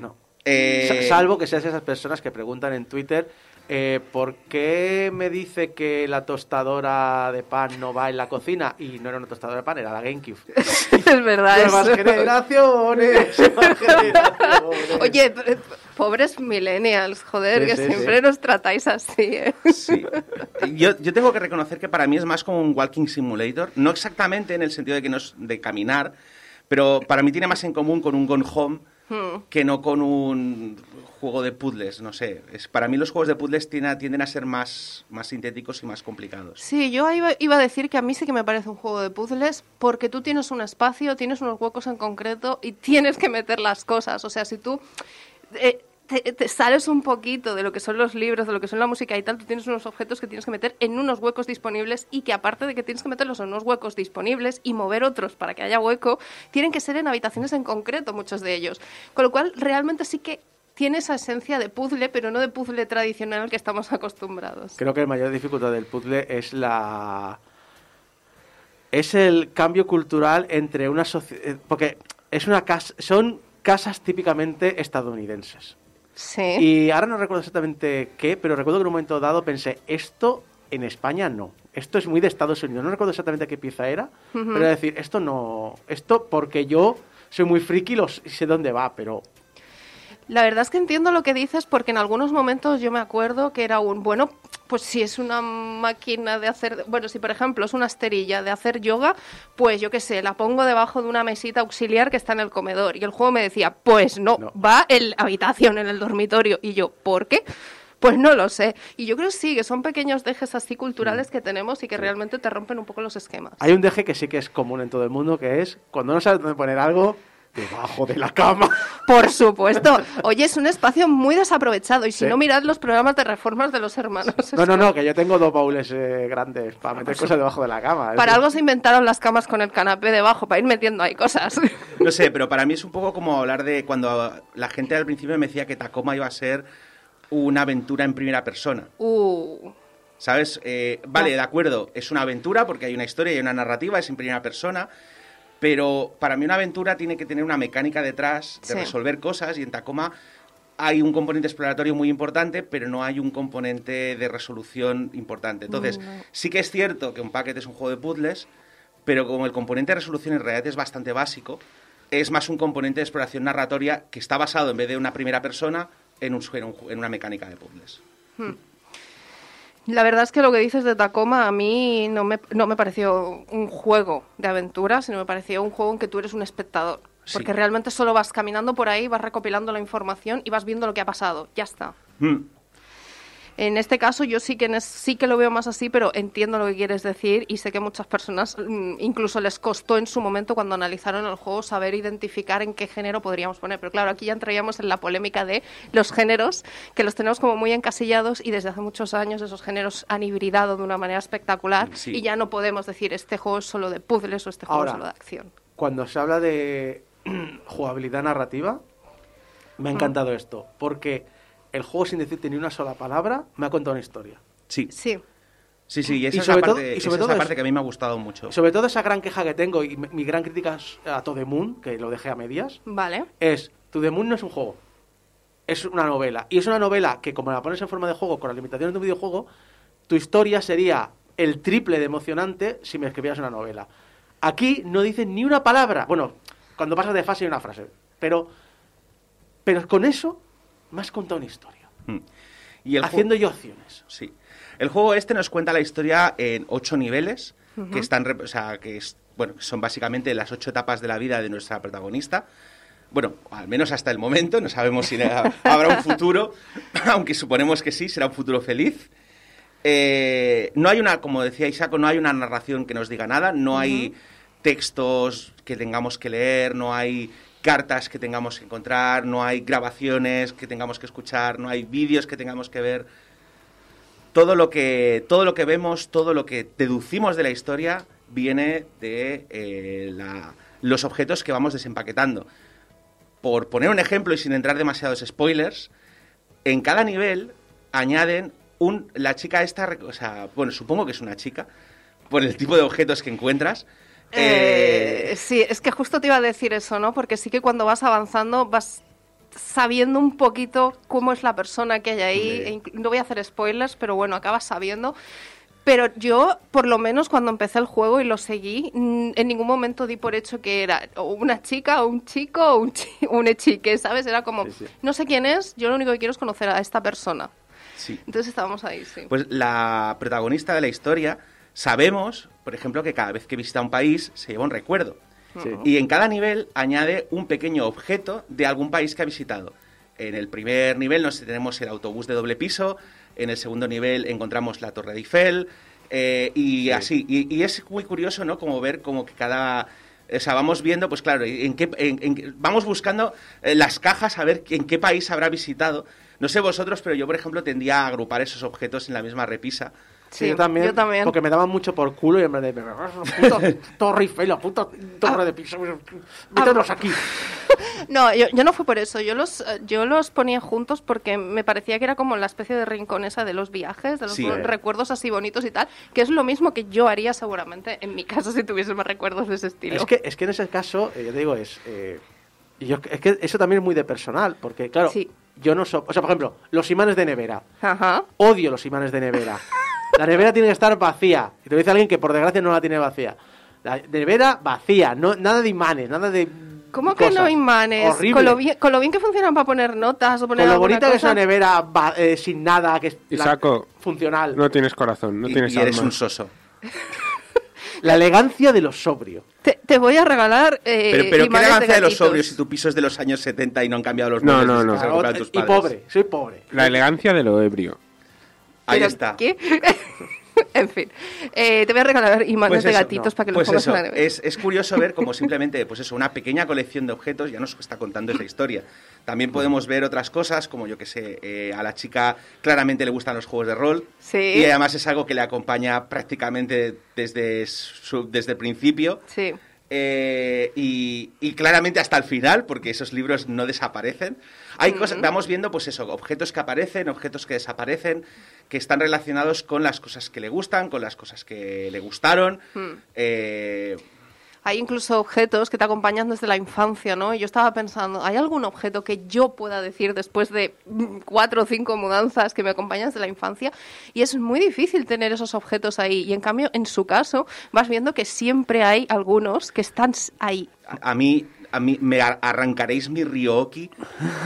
No. Eh, Sa- Salvo que seas esas personas que preguntan en Twitter eh, ¿por qué me dice que la tostadora de pan no va en la cocina? Y no era una tostadora de pan, era la GameCube. es verdad Nuevas eso. generaciones, nuevas generaciones. Oye, p- pobres millennials, joder, Sí, que sí, siempre sí. nos tratáis así, ¿eh? Sí. Yo, yo tengo que reconocer que para mí es más como un walking simulator, no exactamente en el sentido de que no es de caminar, pero para mí tiene más en común con un Gone Home Hmm. que no con un juego de puzzles, no sé. Es, para mí los juegos de puzzles tienden a, tienden a ser más, más sintéticos y más complicados. Sí, yo iba, iba a decir que a mí sí que me parece un juego de puzzles porque tú tienes un espacio, tienes unos huecos en concreto y tienes que meter las cosas. O sea, si tú eh, te, sales un poquito de lo que son los libros, de lo que son la música y tal, tú tienes unos objetos que tienes que meter en unos huecos disponibles y que aparte de que tienes que meterlos en unos huecos disponibles y mover otros para que haya hueco, tienen que ser en habitaciones en concreto muchos de ellos. Con lo cual, realmente sí que tiene esa esencia de puzzle, pero no de puzzle tradicional al que estamos acostumbrados. Creo que la mayor dificultad del puzzle es la es el cambio cultural entre una sociedad porque es una casa son casas típicamente estadounidenses. Sí. Y ahora no recuerdo exactamente qué, pero recuerdo que en un momento dado pensé, esto en España no. Esto es muy de Estados Unidos. No recuerdo exactamente qué pieza era, pero era decir, esto no, esto porque yo soy muy friki los, y sé dónde va, pero La verdad es que entiendo lo que dices porque en algunos momentos yo me acuerdo que era un, bueno, pues si es una máquina de hacer, bueno, si por ejemplo es una esterilla de hacer yoga, pues yo qué sé, la pongo debajo de una mesita auxiliar que está en el comedor. Y el juego me decía, pues no, No. va en la habitación, en el dormitorio. Y yo, ¿por qué? Pues no lo sé. Y yo creo sí, que son pequeños dejes así culturales que tenemos y que realmente te rompen un poco los esquemas. hay un deje que sí que es común en todo el mundo, que es cuando no sabes dónde poner algo, debajo de la cama. Por supuesto. Oye, es un espacio muy desaprovechado. Y si Sí. no, mirad los programas de reformas de los hermanos. No, no, no, que yo tengo dos baúles eh, grandes para meter cosas debajo de la cama. es Para algo se inventaron las camas con el canapé debajo, para ir metiendo ahí cosas. No sé, pero para mí es un poco como hablar de cuando la gente al principio me decía que Tacoma iba a ser una aventura en primera persona. Uh, ¿Sabes? Eh, vale, de acuerdo, es una aventura porque hay una historia y una narrativa, es en primera persona, pero para mí una aventura tiene que tener una mecánica detrás de Sí. resolver cosas y en Tacoma hay un componente exploratorio muy importante, pero no hay un componente de resolución importante. Entonces, sí que es cierto que un paquete es un juego de puzzles, pero como el componente de resolución en realidad es bastante básico, es más un componente de exploración narratoria que está basado en vez de una primera persona en, un, en un- en una mecánica de puzzles. La verdad es que lo que dices de Tacoma a mí no me, no me pareció un juego de aventura, sino me pareció un juego en que tú eres un espectador. Sí. Porque realmente solo vas caminando por ahí, vas recopilando la información y vas viendo lo que ha pasado. Ya está. Mm. En este caso yo sí que, en es- sí que lo veo más así, pero entiendo lo que quieres decir y sé que muchas personas mm, incluso les costó en su momento cuando analizaron el juego saber identificar en qué género podríamos poner. Pero claro, aquí ya entraríamos en la polémica de los géneros, que los tenemos como muy encasillados y desde hace muchos años esos géneros han hibridado de una manera espectacular Sí. y ya no podemos decir este juego es solo de puzzles o este juego Ahora, es solo de acción. Cuando se habla de jugabilidad narrativa, me ha encantado esto, porque el juego sin decirte ni una sola palabra me ha contado una historia. Sí, Sí. sí, sí, y esa Y es sobre la todo- parte, y esa sobre es todo la es- parte que a mí me ha gustado mucho. Sobre todo esa gran queja que tengo y mi, mi gran crítica es a To The Moon, que lo dejé a medias, Vale. es To The Moon no es un juego, es una novela. Y es una novela que como la pones en forma de juego, con las limitaciones de un videojuego, tu historia sería el triple de emocionante si me escribieras una novela. Aquí no dices ni una palabra. Bueno, cuando pasas de fase hay una frase. Pero, pero con eso me has contado una historia. Mm. Y el haciendo yo acciones. Sí. El juego este nos cuenta la historia en ocho niveles, que están, o sea, que es, bueno, son básicamente las ocho etapas de la vida de nuestra protagonista. Bueno, al menos hasta el momento, no sabemos si ha- habrá un futuro, aunque suponemos que sí, será un futuro feliz. Eh, no hay una, como decía Isaaco, no hay una narración que nos diga nada, no hay textos que tengamos que leer, no hay cartas que tengamos que encontrar, no hay grabaciones que tengamos que escuchar, no hay vídeos que tengamos que ver. Todo lo que, todo lo que vemos, todo lo que deducimos de la historia viene de eh, los objetos que vamos desempaquetando. Por poner un ejemplo y sin entrar demasiados spoilers, en cada nivel añaden un la chica esta, o sea, bueno, supongo que es una chica por el tipo de objetos que encuentras. Eh, Eh, sí, es que justo te iba a decir eso, ¿no? Porque sí que cuando vas avanzando vas sabiendo un poquito cómo es la persona que hay ahí. Sí. e no voy a hacer spoilers, pero bueno, acabas sabiendo. Pero yo, por lo menos cuando empecé el juego y lo seguí, mm, en ningún momento di por hecho que era una chica o un chico o un, chi un chique, ¿sabes? Era como, Sí, sí. no sé quién es, yo lo único que quiero es conocer a esta persona. sí. Entonces estábamos ahí, sí. Pues la protagonista de la historia, sabemos, por ejemplo, que cada vez que visita un país se lleva un recuerdo. Sí. Y en cada nivel añade un pequeño objeto de algún país que ha visitado. En el primer nivel nos tenemos el autobús de doble piso, en el segundo nivel encontramos la Torre de Eiffel, eh, y así. Y, y es muy curioso, ¿no? Como ver como que cada... O sea, vamos viendo, pues claro, en qué, en- en- vamos buscando eh, las cajas a ver en qué país habrá visitado. No sé vosotros, pero yo, por ejemplo, tendía a agrupar esos objetos en la misma repisa. Sí, yo también, yo también. Porque me daban mucho por culo y en vez de. Puta torre Eiffel, la puta torre de piso. Mételos aquí. No, yo, yo no fue por eso. Yo los, yo los ponía juntos porque me parecía que era como la especie de rincón esa de los viajes, de los Sí. recuerdos así bonitos y tal, que es lo mismo que yo haría seguramente en mi casa si tuviese más recuerdos de ese estilo. Es que, es que en ese caso, eh, yo te digo, es. eh, y yo, es que eso también es muy de personal, porque claro, Sí. yo no soy. O sea, por ejemplo, los imanes de nevera. Ajá. Odio los imanes de nevera. La nevera tiene que estar vacía. Y te lo dice alguien que por desgracia no la tiene vacía. La nevera vacía, no, nada de imanes, nada de. ¿Cómo que cosas. no imanes? Horrible. Con lo, bien, con lo bien que funcionan para poner notas o poner Con lo bonita que es una nevera va- eh, sin nada, que es la- Isaco, funcional. No tienes corazón, no y, tienes y eres alma. un soso. La elegancia de lo sobrio. Te, te voy a regalar eh, Pero, pero ¿qué elegancia de los gatitos. sobrios si tu piso es de los años 70 y no han cambiado los No, muebles no, no. que recuperaron tus y padres? pobre, soy pobre. La elegancia de lo ebrio. Ahí ¿Pero está. ¿Qué? En fin, eh, te voy a regalar imanes Pues de gatitos no. para que los Pues pongas eso, en la nevera. es, es curioso ver como simplemente, pues eso, una pequeña colección de objetos ya nos está contando esta historia. También podemos ver otras cosas, como yo que sé, eh, a la chica claramente le gustan los juegos de rol. Sí. Y además es algo que le acompaña prácticamente desde, su- desde el principio. Sí. Eh, y, y claramente hasta el final, porque esos libros no desaparecen. Hay cosas, vamos viendo, pues eso, objetos que aparecen, objetos que desaparecen, que están relacionados con las cosas que le gustan, con las cosas que le gustaron. Eh, Hay incluso objetos que te acompañan desde la infancia, ¿no? Y yo estaba pensando, ¿hay algún objeto que yo pueda decir después de mm, cuatro o cinco mudanzas que me acompañan desde la infancia? Y es muy difícil tener esos objetos ahí. Y en cambio, en su caso, vas viendo que siempre hay algunos que están ahí. a, a mí, a mí me ar- arrancaréis mi Ryoki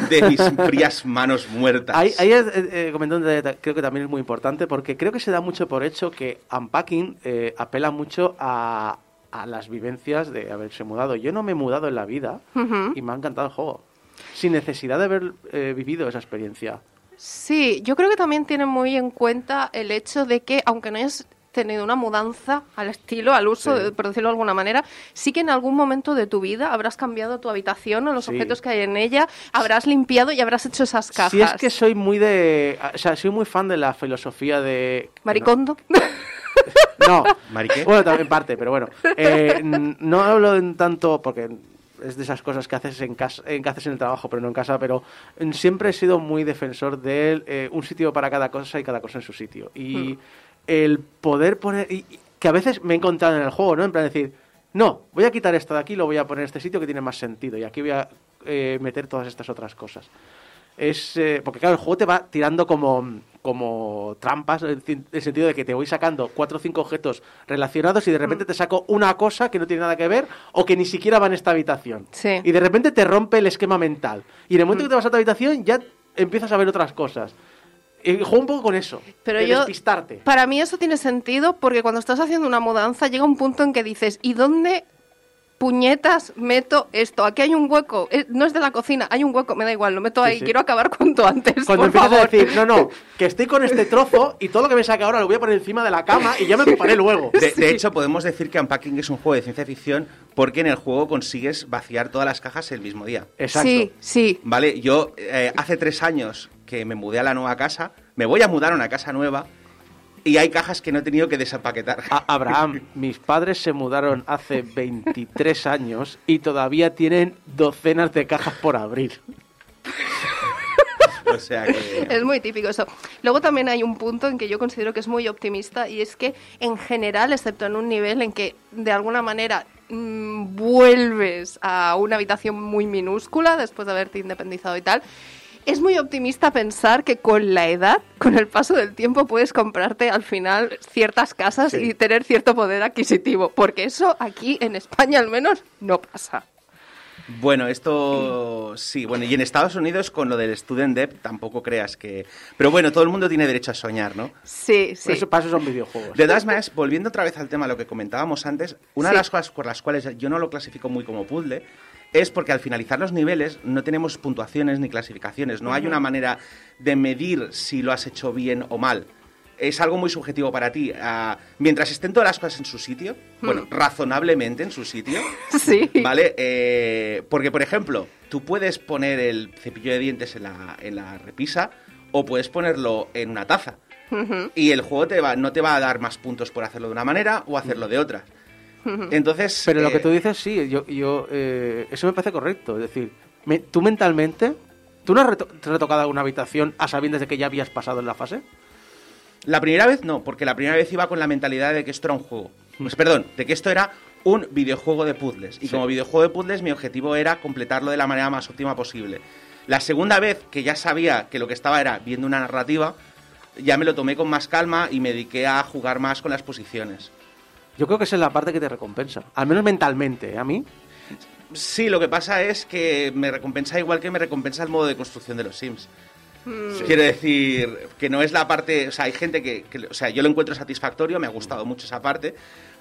de mis frías manos muertas. Ahí, ahí es, eh, eh, comentando, un detalle, creo que también es muy importante porque creo que se da mucho por hecho que Unpacking eh, apela mucho a, a las vivencias de haberse mudado. Yo no me he mudado en la vida y me ha encantado el juego. Sin necesidad de haber eh, vivido esa experiencia. Sí, yo creo que también tiene muy en cuenta el hecho de que, aunque no hayas tenido una mudanza al estilo, al uso, Sí. de- por decirlo de alguna manera, sí que en algún momento de tu vida habrás cambiado tu habitación o los Sí. objetos que hay en ella, habrás limpiado y habrás hecho esas cajas. Si es que soy muy de... O sea, soy muy fan de la filosofía de... Maricondo. No. ¿Mariqué? Bueno, también parte, pero bueno. Eh, no hablo en tanto, porque es de esas cosas que haces en casa, en, que haces en el trabajo, pero no en casa, pero mm, siempre he sido muy defensor de eh, un sitio para cada cosa y cada cosa en su sitio. Y el poder poner... y- que a veces me he encontrado en el juego, ¿no? En plan decir, no, voy a quitar esto de aquí, lo voy a poner en este sitio que tiene más sentido y aquí voy a eh, meter todas estas otras cosas es eh, porque claro el juego te va tirando como como trampas en el el sentido de que te voy sacando cuatro o cinco objetos relacionados y de repente te saco una cosa que no tiene nada que ver o que ni siquiera va en esta habitación. Sí. y de repente te rompe el esquema mental. Y en el momento que te vas a tu habitación ya empiezas a ver otras cosas y juego un poco con eso Pero de yo, despistarte para mí eso tiene sentido porque cuando estás haciendo una mudanza llega un punto en que dices, ¿y dónde puñetas meto esto? Aquí hay un hueco, eh, no es de la cocina, hay un hueco, me da igual, lo meto ahí, sí. quiero acabar cuanto antes, cuando por empiezas favor. a decir no no que estoy con este trozo y todo lo que me saque ahora lo voy a poner encima de la cama y ya me ocuparé luego De, de hecho, podemos decir que Unpacking es un juego de ciencia ficción porque en el juego consigues vaciar todas las cajas el mismo día. exacto Sí, sí. Vale, yo eh, hace tres años que me mudé a la nueva casa, me voy a mudar a una casa nueva y hay cajas que no he tenido que desempaquetar. A- Abraham, mis padres se mudaron hace 23 años y todavía tienen docenas de cajas por abrir. o sea que... Es muy típico eso. Luego también hay un punto en que yo considero que es muy optimista y es que en general, excepto en un nivel en que de alguna manera mm, vuelves a una habitación muy minúscula después de haberte independizado y tal, es muy optimista pensar que con la edad, con el paso del tiempo, puedes comprarte al final ciertas casas Sí. y tener cierto poder adquisitivo, porque eso aquí en España al menos no pasa. Bueno, esto sí, bueno, y en Estados Unidos con lo del student debt tampoco creas que... Pero bueno, todo el mundo tiene derecho a soñar, ¿no? Sí, sí. Eso, para eso son videojuegos. De todas maneras, volviendo otra vez al tema de lo que comentábamos antes, una Sí. de las cosas por las cuales yo no lo clasifico muy como puzzle es porque al finalizar los niveles no tenemos puntuaciones ni clasificaciones, no hay una manera de medir si lo has hecho bien o mal. Es algo muy subjetivo para ti. Ah, mientras estén todas las cosas en su sitio, bueno, razonablemente en su sitio, Sí. ¿Vale? Eh, porque, por ejemplo, tú puedes poner el cepillo de dientes en la, en la repisa o puedes ponerlo en una taza. Y el juego te va, no te va a dar más puntos por hacerlo de una manera o hacerlo de otra. Entonces. Pero lo eh, que tú dices, sí, yo, yo eh, eso me parece correcto. Es decir, me- tú mentalmente, ¿tú no has reto- retocado alguna habitación a sabiendas de que ya habías pasado en la fase? La primera vez no, porque la primera vez iba con la mentalidad de que esto era un juego. Pues perdón, de que esto era un videojuego de puzzles. Y Sí. como videojuego de puzzles, mi objetivo era completarlo de la manera más óptima posible. La segunda vez que ya sabía que lo que estaba era viendo una narrativa, ya me lo tomé con más calma y me dediqué a jugar más con las posiciones. Yo creo que esa es la parte que te recompensa. Al menos mentalmente, ¿eh? a mí. Sí, lo que pasa es que me recompensa igual que me recompensa el modo de construcción de los Sims. Quiero decir que no es la parte, o sea, hay gente que, que- o sea, yo lo encuentro satisfactorio, me ha gustado mucho esa parte,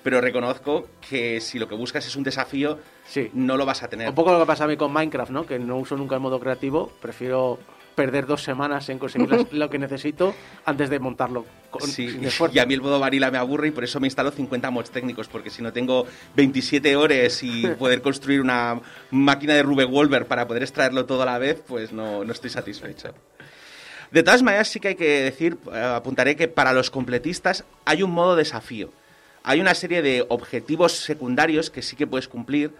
pero reconozco que si lo que buscas es un desafío, Sí. no lo vas a tener. Un poco lo que pasa a mí con Minecraft, ¿no? Que no uso nunca el modo creativo, prefiero perder dos semanas en conseguir las- lo que necesito antes de montarlo con, Sí, sin esfuerzo. y a mí el modo vanilla me aburre y por eso me instalo 50 mods técnicos, porque si no tengo 27 horas y poder construir una máquina de Rube Wolver para poder extraerlo todo a la vez, pues no, no estoy satisfecho. De todas maneras, sí que hay que decir, eh, apuntaré que para los completistas hay un modo desafío. Hay una serie de objetivos secundarios que sí que puedes cumplir,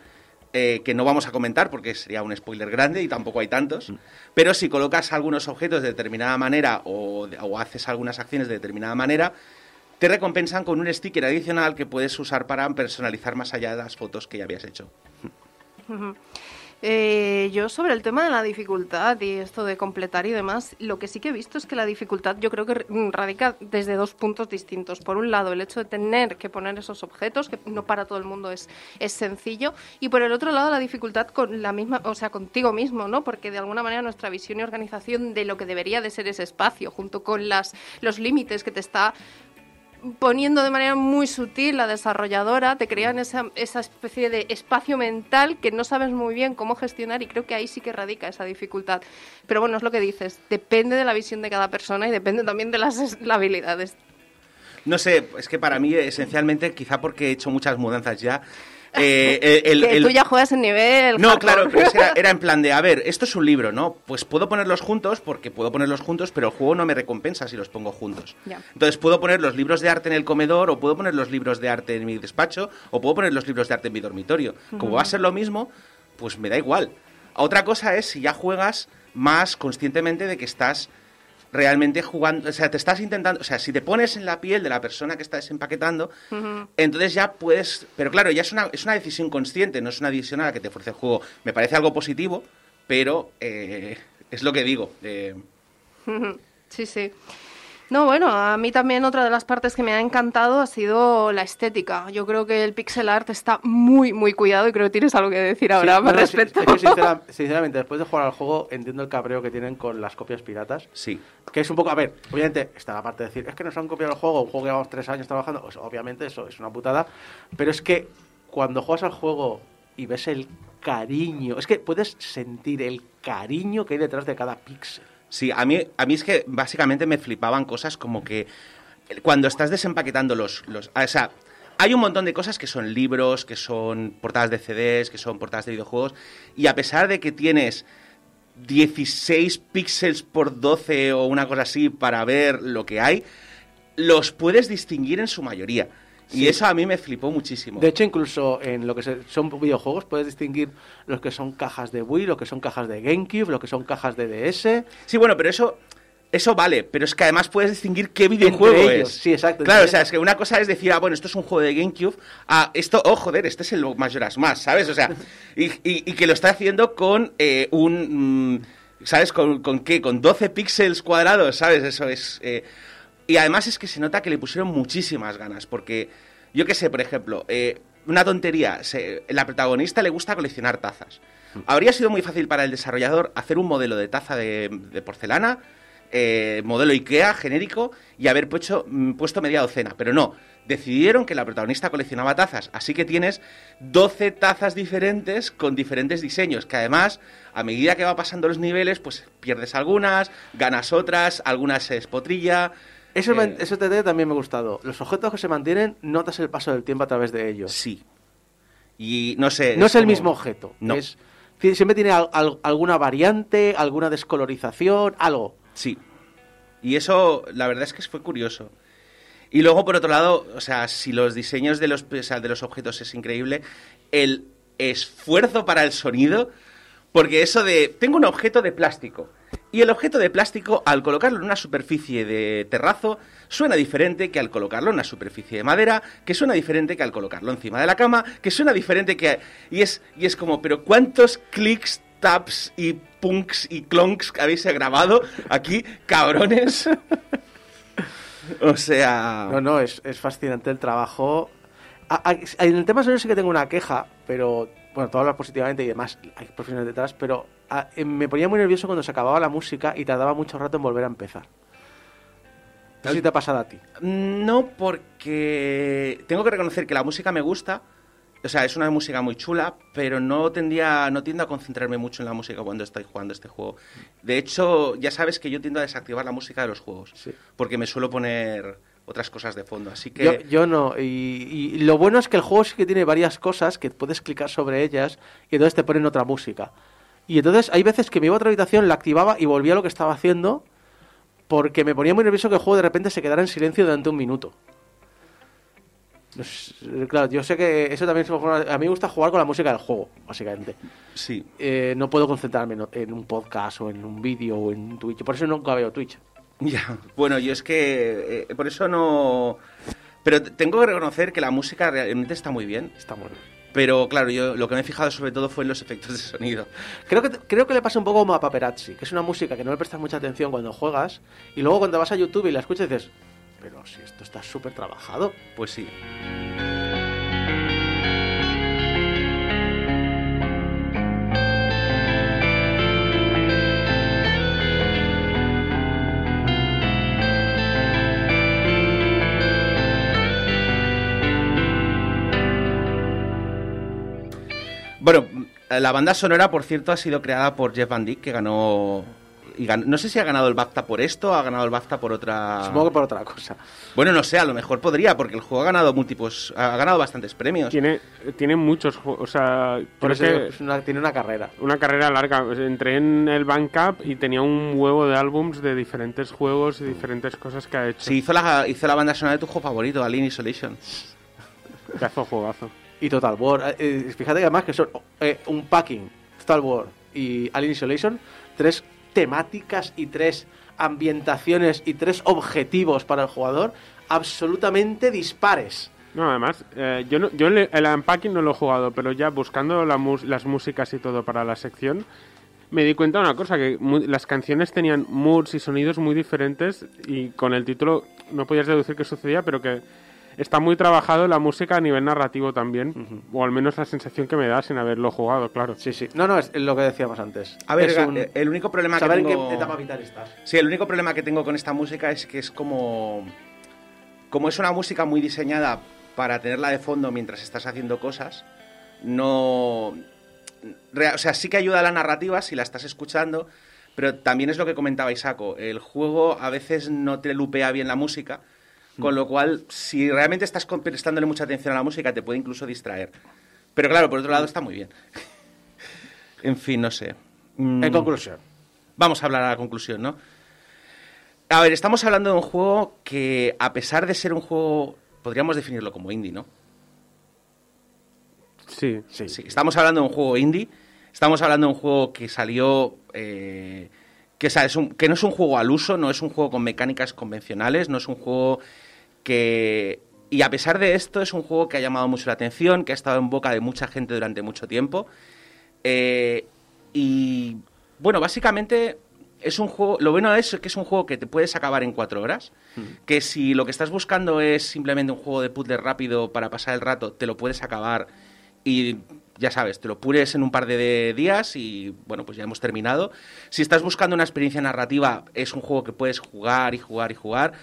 eh, que no vamos a comentar porque sería un spoiler grande y tampoco hay tantos. Pero si colocas algunos objetos de determinada manera o, o haces algunas acciones de determinada manera, te recompensan con un sticker adicional que puedes usar para personalizar más allá de las fotos que ya habías hecho. Eh, yo sobre el tema de la dificultad y esto de completar y demás, lo que sí que he visto es que la dificultad yo creo que mm, radica desde dos puntos distintos. Por un lado, el hecho de tener que poner esos objetos, que no para todo el mundo es, es sencillo, y por el otro lado, la dificultad con la misma, o sea, contigo mismo, ¿no? Porque de alguna manera nuestra visión y organización de lo que debería de ser ese espacio, junto con las, los límites que te está poniendo de manera muy sutil la desarrolladora, te crean esa, esa especie de espacio mental que no sabes muy bien cómo gestionar y creo que ahí sí que radica esa dificultad. Pero bueno, es lo que dices, depende de la visión de cada persona y depende también de las es- habilidades. No sé, es que para mí, esencialmente, quizá porque he hecho muchas mudanzas ya, eh, el- que el- tú ya juegas en nivel. No, hardcore. claro, pero es que era, era en plan de, a ver, esto es un libro, ¿no? Pues puedo ponerlos juntos porque puedo ponerlos juntos, pero el juego no me recompensa si los pongo juntos. Entonces puedo poner los libros de arte en el comedor, o puedo poner los libros de arte en mi despacho, o puedo poner los libros de arte en mi dormitorio. Como va a ser lo mismo, pues me da igual. Otra cosa es si ya juegas más conscientemente de que estás realmente jugando, o sea, te estás intentando, o sea, si te pones en la piel de la persona que está desempaquetando, entonces ya puedes, pero claro, ya es una, es una decisión consciente, no es una decisión a la que te fuerce el juego. Me parece algo positivo, pero eh, es lo que digo. eh, Sí, sí. No, bueno, a mí también otra de las partes que me ha encantado ha sido la estética. Yo creo que el pixel art está muy, muy cuidado y creo que tienes algo que decir ahora Sí, al no, no, respecto. es que sincera- sinceramente, después de jugar al juego, entiendo el cabreo que tienen con las copias piratas. sí. Que es un poco, a ver, obviamente está la parte de decir, es que nos han copiado el juego, un juego que llevamos tres años trabajando, pues obviamente eso es una putada, pero es que cuando juegas al juego y ves el cariño, es que puedes sentir el cariño que hay detrás de cada píxel. Sí, a mí, a mí es que básicamente me flipaban cosas como que cuando estás desempaquetando los, los... O sea, hay un montón de cosas que son libros, que son portadas de CDs, que son portadas de videojuegos, y a pesar de que tienes 16 píxeles por 12 o una cosa así para ver lo que hay, los puedes distinguir en su mayoría. Y eso a mí me flipó muchísimo. De hecho, incluso en lo que son videojuegos puedes distinguir los que son cajas de Wii, lo que son cajas de GameCube, lo que son cajas de DS. Sí, bueno, pero eso, eso vale, pero es que además puedes distinguir qué videojuego es. sí, exacto, Claro, o sea, es que una cosa es decir, ah, bueno, esto es un juego de GameCube, ah, esto, oh, joder, este es el Majora's Mask, ¿sabes? O sea, y, y- y que lo está haciendo con eh, un, mm, ¿sabes? ¿Con, con qué? Con 12 píxeles cuadrados, ¿sabes? Eso es... eh, y además es que se nota que le pusieron muchísimas ganas, porque yo qué sé, por ejemplo, eh, una tontería, se- la protagonista le gusta coleccionar tazas. Habría sido muy fácil para el desarrollador hacer un modelo de taza de, de porcelana, eh, modelo IKEA genérico, y haber puesto, mm, puesto media docena, pero no. Decidieron que la protagonista coleccionaba tazas, así que tienes 12 tazas diferentes con diferentes diseños, que además, a medida que va pasando los niveles, pues pierdes algunas, ganas otras, algunas se espotrilla. Eso, me- Eh, eso te- también me ha gustado. Los objetos que se mantienen, notas el paso del tiempo a través de ellos. Sí. Y no sé. No es el como- mismo objeto. No. Es, siempre tiene al- al- alguna variante, alguna descolorización, algo. Sí. Y eso, la verdad es que fue curioso. Y luego, por otro lado, o sea, si los diseños de los, o sea, de los objetos es increíble, el esfuerzo para el sonido, porque eso de, tengo un objeto de plástico, y el objeto de plástico, al colocarlo en una superficie de terrazo, suena diferente que al colocarlo en una superficie de madera, que suena diferente que al colocarlo encima de la cama, que suena diferente que... Y es, y es como, pero ¿cuántos clics, taps y punks y clonks habéis grabado aquí, cabrones? o sea... No, no, es, es fascinante el trabajo. A- en el tema sonido sí que tengo una queja, pero bueno, todo habla positivamente y demás, hay profesionales detrás, pero a- eh, me ponía muy nervioso cuando se acababa la música y tardaba mucho rato en volver a empezar. Sé si te ha pasado a ti. No, porque tengo que reconocer que la música me gusta, O sea, es una música muy chula, pero no tendría, no tiendo a concentrarme mucho en la música cuando estoy jugando este juego. De hecho, ya sabes que yo tiendo a desactivar la música de los juegos, Sí. porque me suelo poner otras cosas de fondo. Así que Yo, yo no. Y, y lo bueno es que el juego sí que tiene varias cosas que puedes clicar sobre ellas y entonces te ponen otra música. Y entonces hay veces que me iba a otra habitación, la activaba y volvía a lo que estaba haciendo porque me ponía muy nervioso que el juego de repente se quedara en silencio durante un minuto. Sé, claro, yo sé que eso también es una forma- A mí me gusta jugar con la música del juego, básicamente. sí. Eh, no puedo concentrarme en, un podcast o en un vídeo o en Twitch. Por eso nunca veo Twitch. Ya, bueno, yo es que eh, por eso no... Pero tengo que reconocer que la música realmente está muy bien. Está muy bien. Pero claro, yo lo que me he fijado sobre todo fue en los efectos de sonido. Creo que, creo que le pasa un poco como a Paparazzi, que es una música que no le prestas mucha atención cuando juegas, y luego cuando vas a YouTube y la escuchas dices, pero si esto está súper trabajado. Pues sí. Bueno, la banda sonora, por cierto, ha sido creada por Jeff Van Dyke, que ganó... Y ganó- no sé si ha ganado el BAFTA por esto o ha ganado el BAFTA por otra... Supongo que por otra cosa. Bueno, no sé, a lo mejor podría, porque el juego ha ganado múltiples, ha ganado bastantes premios. Tiene, tiene muchos juegos, o sea, Por creo eso que es una- tiene una carrera. una carrera larga. Entré en el Bandcamp y tenía un huevo de álbums de diferentes juegos y diferentes cosas que ha hecho. Sí, hizo la, hizo la banda sonora de tu juego favorito, Alien Isolation. De juegazo. Y Total War. eh, eh, fíjate que además que son eh, un packing, Total War y Alien Isolation, tres temáticas y tres ambientaciones y tres objetivos para el jugador absolutamente dispares. No, además, eh, yo, no, yo el Unpacking no lo he jugado, pero ya buscando las músicas y todo para la sección, me di cuenta de una cosa, que las canciones tenían moods y sonidos muy diferentes y con el título no podías deducir qué sucedía, pero que está muy trabajado la música a nivel narrativo también, o al menos la sensación que me da sin haberlo jugado, claro. Sí, sí. No, no, es lo que decíamos antes. A ver, un- eh, el único problema que tengo... en qué etapa vital estás. Sí, el único problema que tengo con esta música es que es como... Como es una música muy diseñada para tenerla de fondo mientras estás haciendo cosas, no... O sea, sí que ayuda a la narrativa si la estás escuchando, pero también es lo que comentaba Isaco. El juego a veces no te lupea bien la música, con lo cual, si realmente estás prestándole mucha atención a la música, te puede incluso distraer. Pero claro, por otro lado está muy bien. en fin, no sé. Mm. En conclusión. Vamos a hablar a la conclusión, ¿no? A ver, estamos hablando de un juego que, a pesar de ser un juego, podríamos definirlo como indie, ¿no? Sí, Sí. Sí, estamos hablando de un juego indie, estamos hablando de un juego que salió, eh, que, es un- que no es un juego al uso, no es un juego con mecánicas convencionales, no es un juego que... Y a pesar de esto, es un juego que ha llamado mucho la atención, que ha estado en boca de mucha gente durante mucho tiempo. Eh, y bueno, básicamente es un juego. Lo bueno es que es un juego que te puedes acabar en cuatro horas. Que si lo que estás buscando es simplemente un juego de puzzle rápido para pasar el rato, te lo puedes acabar y ya sabes, te lo pures en un par de días y bueno, pues ya hemos terminado. Si estás buscando una experiencia narrativa, es un juego que puedes jugar y jugar y jugar.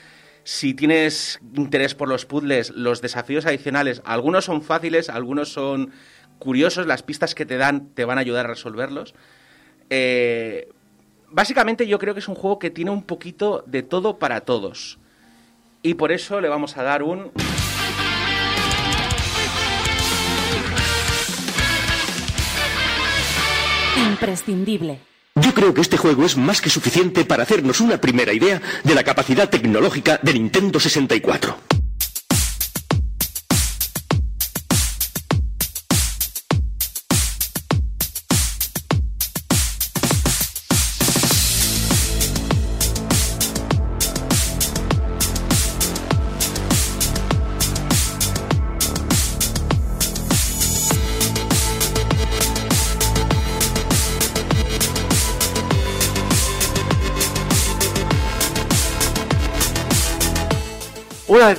Si tienes interés por los puzzles, los desafíos adicionales, algunos son fáciles, algunos son curiosos, las pistas que te dan te van a ayudar a resolverlos. Eh, básicamente yo creo que es un juego que tiene un poquito de todo para todos. Y por eso le vamos a dar un... Imprescindible. Yo creo que este juego es más que suficiente para hacernos una primera idea de la capacidad tecnológica de Nintendo 64.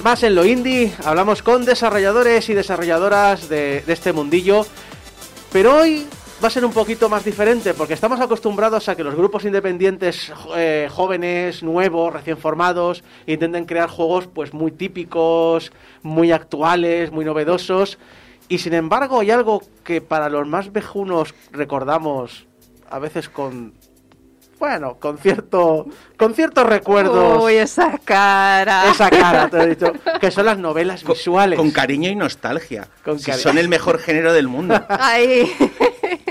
Más en lo indie hablamos con desarrolladores y desarrolladoras de, este mundillo, pero hoy va a ser un poquito más diferente porque estamos acostumbrados a que los grupos independientes eh, jóvenes, nuevos, recién formados, intenten crear juegos pues muy típicos, muy actuales, muy novedosos. Y sin embargo hay algo que para los más vejunos recordamos a veces con bueno, con cierto con ciertos recuerdos. Uy, esa cara. Esa cara, te he dicho, que son las novelas Con- visuales. Con cariño y nostalgia. Con Si son el mejor género del mundo. Ay.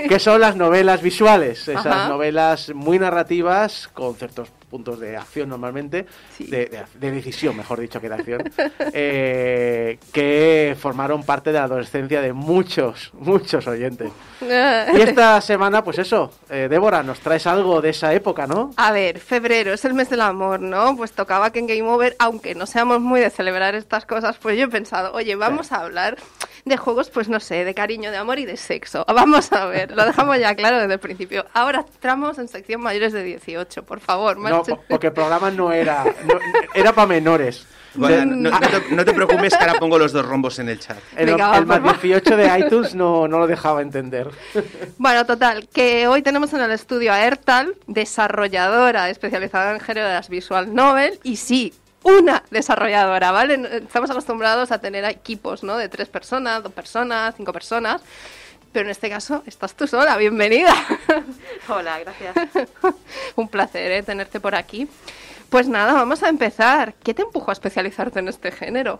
que son las novelas visuales, esas Ajá. novelas muy narrativas con ciertos puntos de acción normalmente, Sí. de, de- de decisión, mejor dicho que de acción, eh, que formaron parte de la adolescencia de muchos, muchos oyentes. Y esta semana, pues eso, eh, Débora, nos traes algo de esa época, ¿no? A ver, febrero es el mes del amor, ¿no? Pues tocaba que en Game Over, aunque no seamos muy de celebrar estas cosas, pues yo he pensado, oye, vamos a hablar de juegos, pues no sé, de cariño, de amor y de sexo. Vamos a ver, lo dejamos ya claro desde el principio. Ahora entramos en sección mayores de 18, por favor. No, marchen. porque el programa no era, no- era para menores. Bueno, no, no te, no te preocupes que ahora pongo los dos rombos en el chat. El, Venga, va, el más por favor. 18 de iTunes no, no lo dejaba entender. Bueno, total, que hoy tenemos en el estudio a Ertal, desarrolladora especializada en géneros visual novel, y sí, una desarrolladora, ¿vale? Estamos acostumbrados a tener equipos, ¿no? De tres personas, dos personas, cinco personas, pero en este caso estás tú sola, bienvenida. Hola, gracias. Un placer, ¿eh? Tenerte por aquí. Pues nada, vamos a empezar. ¿Qué te empujó a especializarte en este género?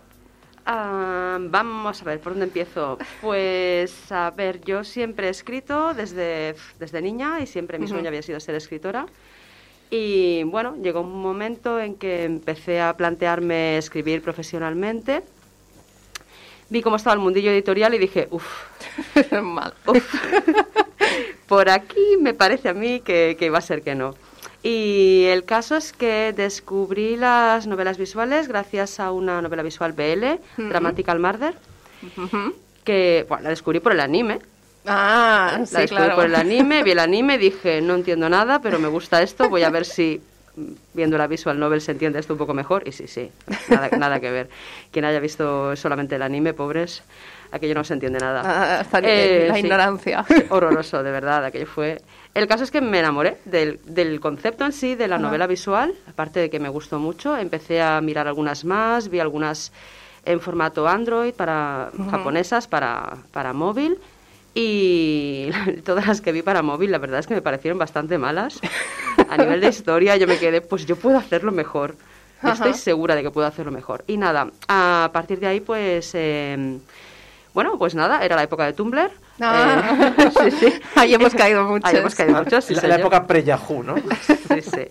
Ah, vamos a ver, ¿por dónde empiezo? Pues, a ver, yo siempre he escrito desde, desde niña y siempre mi sueño había sido ser escritora. Y bueno, llegó un momento en que empecé a plantearme escribir profesionalmente. Vi cómo estaba el mundillo editorial y dije, uff, Mal. por aquí me parece a mí que, que iba a ser que no. Y el caso es que descubrí las novelas visuales gracias a una novela visual BL, Dramatical Murder, que bueno, la descubrí por el anime. Ah, la sí, descubrí claro. por el anime, vi el anime, dije, no entiendo nada, pero me gusta esto, voy a ver si viendo la visual novel se entiende esto un poco mejor. Y sí, sí, nada, nada que ver. Quien haya visto solamente el anime, pobres, aquello no se entiende nada. Ah, Eh, la sí. ignorancia. Horroroso, de verdad, aquello fue... El caso es que me enamoré del, del concepto en sí, de la novela visual, aparte de que me gustó mucho, empecé a mirar algunas más, vi algunas en formato Android para japonesas, para, para móvil, y todas las que vi para móvil, la verdad es que me parecieron bastante malas. A nivel de historia yo me quedé, pues yo puedo hacerlo mejor. Estoy segura de que puedo hacerlo mejor. Y nada, a partir de ahí, pues... eh, bueno, pues nada, era la época de Tumblr. Ah. Eh, sí, sí. Ahí hemos caído muchos. Ahí hemos caído muchos, sí, la, la época pre-Yahoo, ¿no? Sí, sí.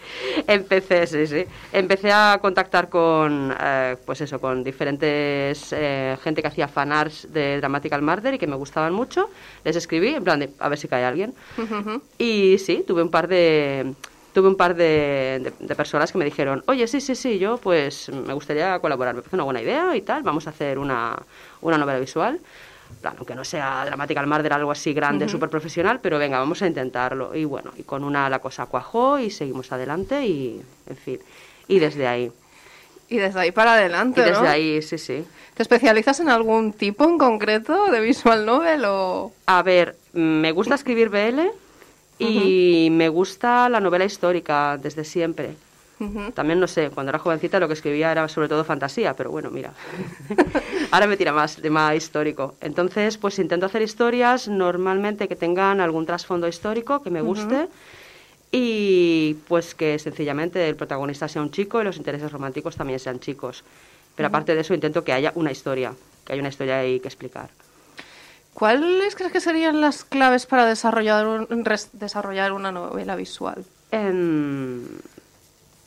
Empecé, sí, sí. Empecé a contactar con, eh, pues eso, con diferentes eh, gente que hacía fanarts de Dramatical Murder y que me gustaban mucho. Les escribí, en plan de, a ver si cae alguien. Y sí, tuve un par de tuve un par de, de- de personas que me dijeron, oye, sí, sí, sí, yo pues me gustaría colaborar, me parece una buena idea y tal, vamos a hacer una, una novela visual. Plan, aunque no sea Dramatical Murder, algo así grande, súper profesional, pero venga, vamos a intentarlo. Y bueno, y con una la cosa cuajó y seguimos adelante y, en fin, y desde ahí. Y desde ahí para adelante, Y desde ¿no? ahí, sí, sí. ¿Te especializas en algún tipo en concreto de visual novel o...? A ver, me gusta escribir BL y me gusta la novela histórica desde siempre. También, no sé, cuando era jovencita lo que escribía era sobre todo fantasía, pero bueno, mira. Ahora me tira más tema histórico. Entonces, pues intento hacer historias normalmente que tengan algún trasfondo histórico que me guste y pues que sencillamente el protagonista sea un chico y los intereses románticos también sean chicos. Pero aparte de eso intento que haya una historia, que haya una historia ahí que explicar. ¿Cuáles crees que serían las claves para desarrollar, un- desarrollar una novela visual? Em,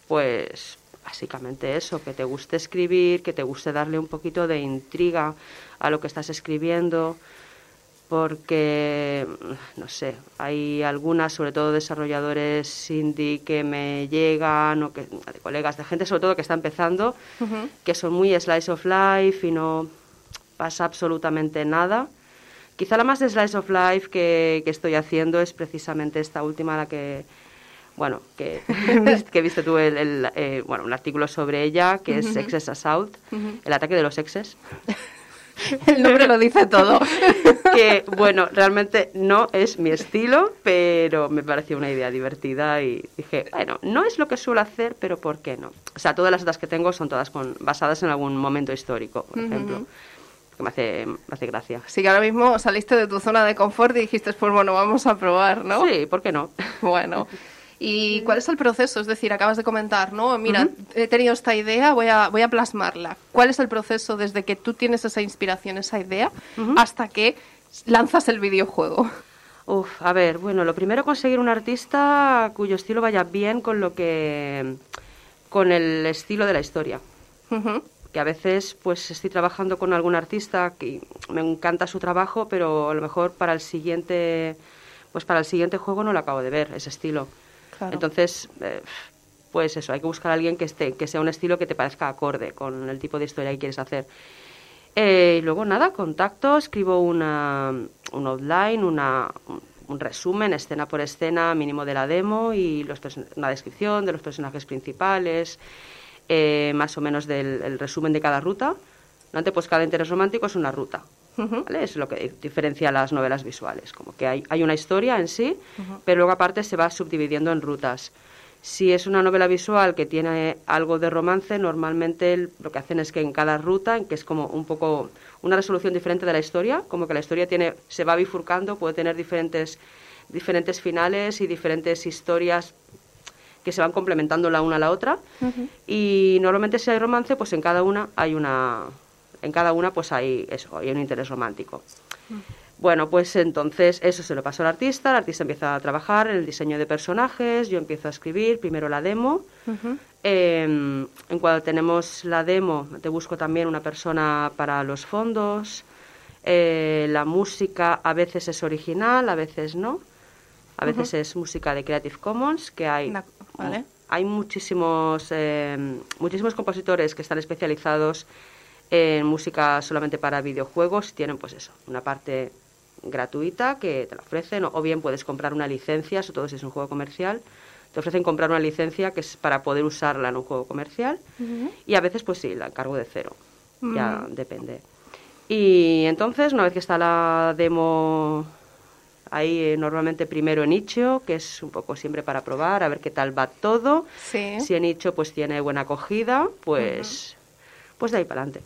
pues básicamente eso, que te guste escribir, que te guste darle un poquito de intriga a lo que estás escribiendo, porque, no sé, hay algunas, sobre todo desarrolladores indie, que me llegan, o que, de colegas, de gente sobre todo que está empezando, que son muy slice of life y no pasa absolutamente nada. Quizá la más de slice of life que, que estoy haciendo es precisamente esta última, la que, bueno, que, que viste tú el, el, eh, bueno, un artículo sobre ella, que es Excess Assault, el ataque de los exes. El nombre lo dice todo. que bueno, realmente no es mi estilo, pero me pareció una idea divertida y dije, bueno, no es lo que suelo hacer, pero ¿por qué no? O sea, todas las otras que tengo son todas con, basadas en algún momento histórico, por ejemplo. que me hace, me hace gracia. Así que ahora mismo saliste de tu zona de confort y dijiste, pues bueno, vamos a probar, ¿no? Sí, ¿por qué no? Bueno. ¿Y cuál es el proceso? Es decir, acabas de comentar, ¿no? Mira, he tenido esta idea, voy a, voy a plasmarla. ¿Cuál es el proceso desde que tú tienes esa inspiración, esa idea, hasta que lanzas el videojuego? Uf, a ver, bueno, lo primero conseguir un artista cuyo estilo vaya bien con lo que con el estilo de la historia. Que a veces pues estoy trabajando con algún artista que me encanta su trabajo, pero a lo mejor para el siguiente pues para el siguiente juego no lo acabo de ver ese estilo. Entonces, eh, pues eso, hay que buscar a alguien que esté que sea un estilo que te parezca acorde con el tipo de historia que quieres hacer. Eh, y luego nada, contacto, escribo una, un outline, una, un- resumen, escena por escena, mínimo de la demo y los una descripción de los personajes principales, eh, más o menos del el resumen de cada ruta. ¿no? Pues cada interés romántico es una ruta. ¿Vale? Es lo que diferencia las novelas visuales, como que hay, hay una historia en sí, pero luego aparte se va subdividiendo en rutas. Si es una novela visual que tiene algo de romance, normalmente lo que hacen es que en cada ruta, en que es como un poco una resolución diferente de la historia, como que la historia tiene, se va bifurcando, puede tener diferentes, diferentes finales y diferentes historias que se van complementando la una a la otra. Y normalmente si hay romance, pues en cada una hay una, en cada una pues hay eso, hay un interés romántico. Bueno, pues entonces eso se lo pasó al artista, el artista empieza a trabajar en el diseño de personajes, yo empiezo a escribir primero la demo. Eh, en cuanto tenemos la demo, te busco también una persona para los fondos. Eh, la música a veces es original, a veces no. A veces es música de Creative Commons, que hay, vale. hay muchísimos, eh, muchísimos compositores que están especializados en música solamente para videojuegos. Tienen pues eso, una parte gratuita que te la ofrecen, o, o bien puedes comprar una licencia, sobre todo si es un juego comercial. Te ofrecen comprar una licencia que es para poder usarla en un juego comercial. Y a veces, pues sí, la encargo de cero. Ya depende. Y entonces, una vez que está la demo ahí, eh, normalmente primero en Itch.io, que es un poco siempre para probar, a ver qué tal va todo. Sí. Si en Itch.io pues tiene buena acogida, pues, pues de ahí para adelante.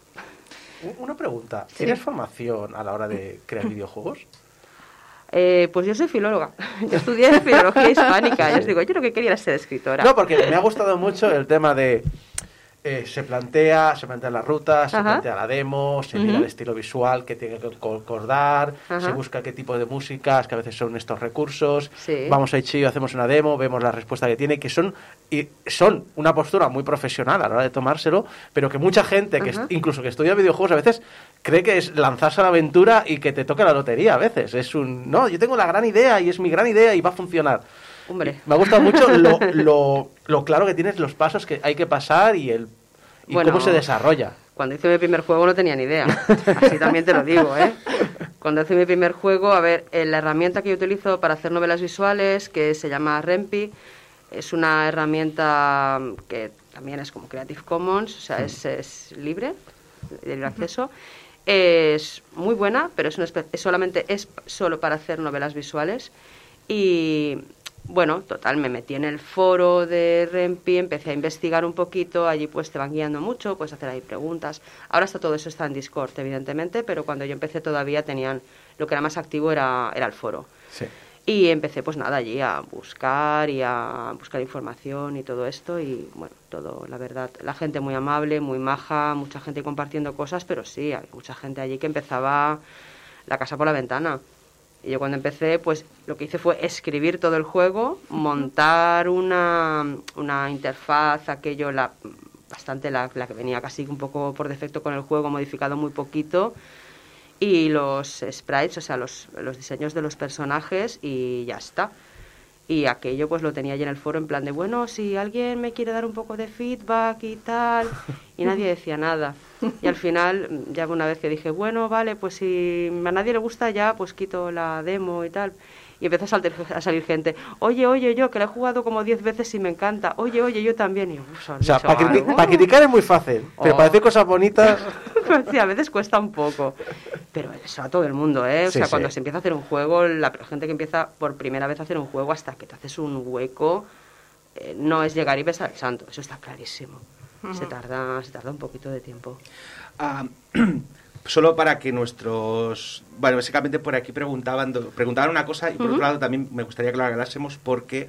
Una pregunta. ¿Tienes formación a la hora de crear videojuegos? Eh, pues yo soy filóloga. Yo estudié filología hispánica. Os digo, yo lo que quería era ser escritora. No, porque me ha gustado mucho el tema de eh, se plantea, se plantea la ruta, se Ajá. plantea la demo, se mira el estilo visual que tiene que concordar, Ajá. se busca qué tipo de músicas, que a veces son estos recursos. Sí. Vamos a Itch.io, hacemos una demo, vemos la respuesta que tiene, que son y son una postura muy profesional a la hora de tomárselo, pero que mucha gente, que Ajá. incluso que estudia videojuegos, a veces cree que es lanzarse a la aventura y que te toque la lotería a veces. Es un, no, yo tengo la gran idea y es mi gran idea y va a funcionar. Hombre. Me ha gustado mucho lo, lo, lo claro que tienes los pasos que hay que pasar y el y Bueno. cómo se desarrolla. Cuando hice mi primer juego no tenía ni idea. Así también te lo digo, ¿eh? Cuando hice mi primer juego, a ver, eh, la herramienta que yo utilizo para hacer novelas visuales, que se llama Rempi, es una herramienta que también es como Creative Commons, o sea, es, es libre, de libre acceso. Es muy buena, pero es, una es solamente es solo para hacer novelas visuales. Y bueno, total, me metí en el foro de Rempi, empecé a investigar un poquito, allí pues te van guiando mucho, puedes hacer ahí preguntas. Ahora está todo eso está en Discord, evidentemente, pero cuando yo empecé todavía tenían, lo que era más activo era, era el foro. Sí. Y empecé pues nada allí a buscar y a buscar información y todo esto y bueno, todo, la verdad, la gente muy amable, muy maja, mucha gente compartiendo cosas, pero sí, hay mucha gente allí que empezaba la casa por la ventana. Y yo cuando empecé, pues lo que hice fue escribir todo el juego, montar una, una interfaz, aquello, la, bastante la, la que venía casi un poco por defecto con el juego, modificado muy poquito, y los sprites, o sea, los, los diseños de los personajes, y ya está. Y aquello pues lo tenía allí en el foro en plan de, bueno, si alguien me quiere dar un poco de feedback y tal, y nadie decía nada. Y al final, ya una vez que dije, bueno, vale, pues si a nadie le gusta ya, pues quito la demo y tal. Y empezó a, salir, a salir gente, oye, oye, yo que la he jugado como 10 veces y me encanta, oye, oye, yo también. Y yo, "Uf, ¿han O sea, para algo?". criticar es muy fácil, pero Oh. para decir cosas bonitas... Sí, a veces cuesta un poco. Pero eso a todo el mundo, ¿eh? O Sí, sea, sí. cuando se empieza a hacer un juego, la gente que empieza por primera vez a hacer un juego hasta que te haces un hueco, eh, no es llegar y besar el santo, eso está clarísimo. Se tarda, se tarda un poquito de tiempo. Ah, solo para que nuestros... Bueno, básicamente por aquí preguntaban, preguntaban una cosa y por otro lado también me gustaría que lo aclarásemos porque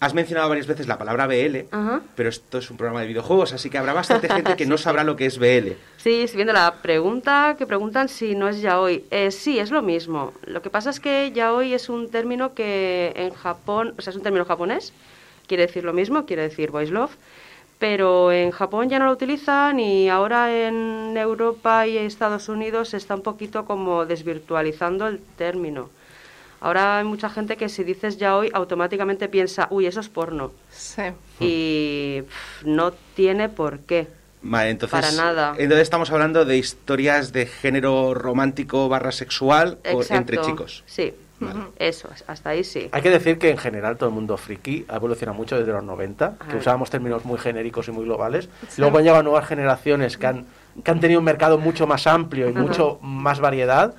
has mencionado varias veces la palabra BL, Ajá. pero esto es un programa de videojuegos, así que habrá bastante gente que no sabrá lo que es BL. Sí, estoy viendo la pregunta que preguntan si no es yaoi. Eh, sí, es lo mismo. Lo que pasa es que yaoi es un término que en Japón, o sea, es un término japonés, quiere decir lo mismo, quiere decir boys love, pero en Japón ya no lo utilizan y ahora en Europa y Estados Unidos se está un poquito como desvirtualizando el término. Ahora hay mucha gente que si dices yaoi automáticamente piensa, uy, eso es porno. Sí. Y pff, no tiene por qué. Vale, entonces, Para nada. Entonces estamos hablando de historias de género romántico barra sexual entre chicos. Sí, eso, hasta ahí sí. Hay que decir que en general todo el mundo friki ha evolucionado mucho desde los 90, que usábamos términos muy genéricos y muy globales. Luego han llegado nuevas generaciones que han, que han tenido un mercado mucho más amplio y Ajá. mucho más variedad.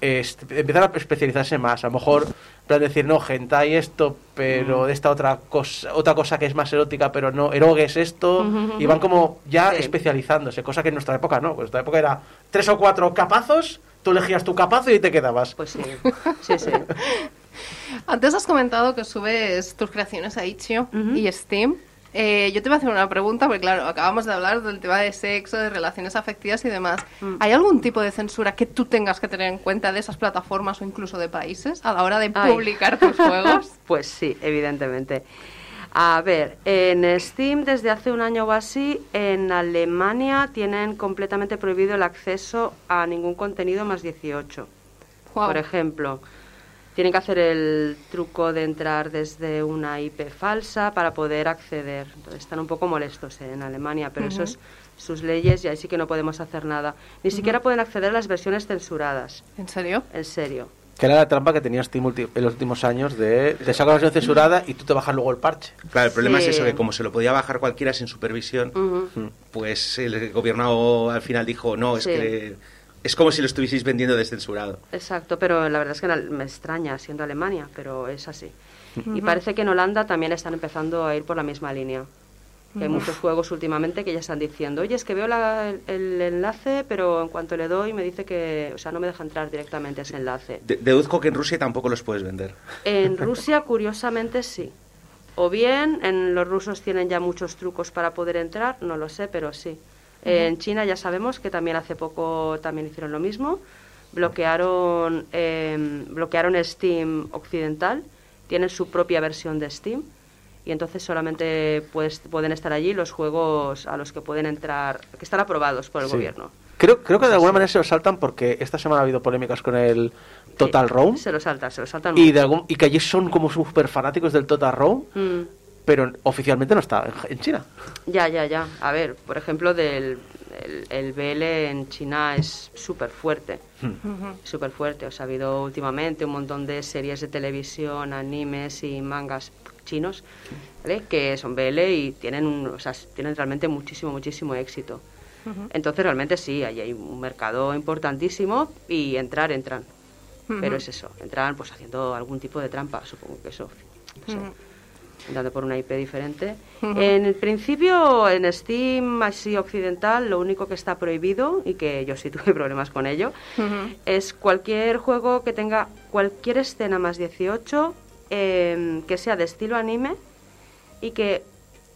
est- empiezan a especializarse más. A lo mejor, plan decir, no, hentai esto, pero de esta otra cosa, otra cosa que es más erótica, pero no, erogue es esto. Y van como ya Sí. especializándose, cosa que en nuestra época no. En nuestra época era tres o cuatro capazos, tú elegías tu capazo y te quedabas. Pues sí, sí, sí. Antes has comentado que subes tus creaciones a Itch.io y Steam. Eh, yo te voy a hacer una pregunta, porque claro, acabamos de hablar del tema de sexo, de relaciones afectivas y demás. Mm. ¿Hay algún tipo de censura que tú tengas que tener en cuenta de esas plataformas o incluso de países a la hora de Ay. publicar tus juegos? Pues sí, evidentemente. A ver, en Steam desde hace un año o así, en Alemania tienen completamente prohibido el acceso a ningún contenido más 18. Guau. Por ejemplo, tienen que hacer el truco de entrar desde una IP falsa para poder acceder. Entonces, están un poco molestos eh, en Alemania, pero eso es sus leyes y ahí sí que no podemos hacer nada. Ni siquiera pueden acceder a las versiones censuradas. ¿En serio? En serio. Que era la trampa que tenía Steam ulti- en los últimos años de te sacan la versión censurada y tú te bajas luego el parche. Claro, el problema Sí. es eso, que como se lo podía bajar cualquiera sin supervisión, pues el gobierno al final dijo, no, es Sí. que es como si lo estuvieseis vendiendo descensurado. Exacto, pero la verdad es que me extraña siendo Alemania, pero es así. Y parece que en Holanda también están empezando a ir por la misma línea. Que hay muchos juegos últimamente que ya están diciendo, oye, es que veo la- el, el enlace, pero en cuanto le doy me dice que, o sea, no me deja entrar directamente a ese enlace. De- deduzco que en Rusia tampoco los puedes vender. En Rusia, curiosamente, sí. O bien, en los rusos tienen ya muchos trucos para poder entrar, no lo sé, pero sí. En China ya sabemos que también hace poco también hicieron lo mismo. Bloquearon, eh, bloquearon Steam occidental, tienen su propia versión de Steam y entonces solamente pues, pueden estar allí los juegos a los que pueden entrar, que están aprobados por el Sí. gobierno. Creo, creo que de alguna manera se lo saltan porque esta semana ha habido polémicas con el Total Sí, Roam Se lo saltan, se lo saltan y, de algún, y que allí son como súper fanáticos del Total Roam, Mm. pero oficialmente no está en, China. Ya, ya, ya. A ver, por ejemplo, del, el, el BL en China es súper fuerte. Súper fuerte. O sea, ha habido últimamente un montón de series de televisión, animes y mangas chinos, ¿vale? Que son BL y tienen, un, o sea, tienen realmente muchísimo, muchísimo éxito. Entonces, realmente sí, ahí hay un mercado importantísimo y entrar, entran. Pero es eso, entran pues haciendo algún tipo de trampa, supongo que eso. no sé entrando por una IP diferente. En el principio, en Steam así occidental, lo único que está prohibido, y que yo sí tuve problemas con ello, es cualquier juego que tenga cualquier escena más 18, eh, que sea de estilo anime y que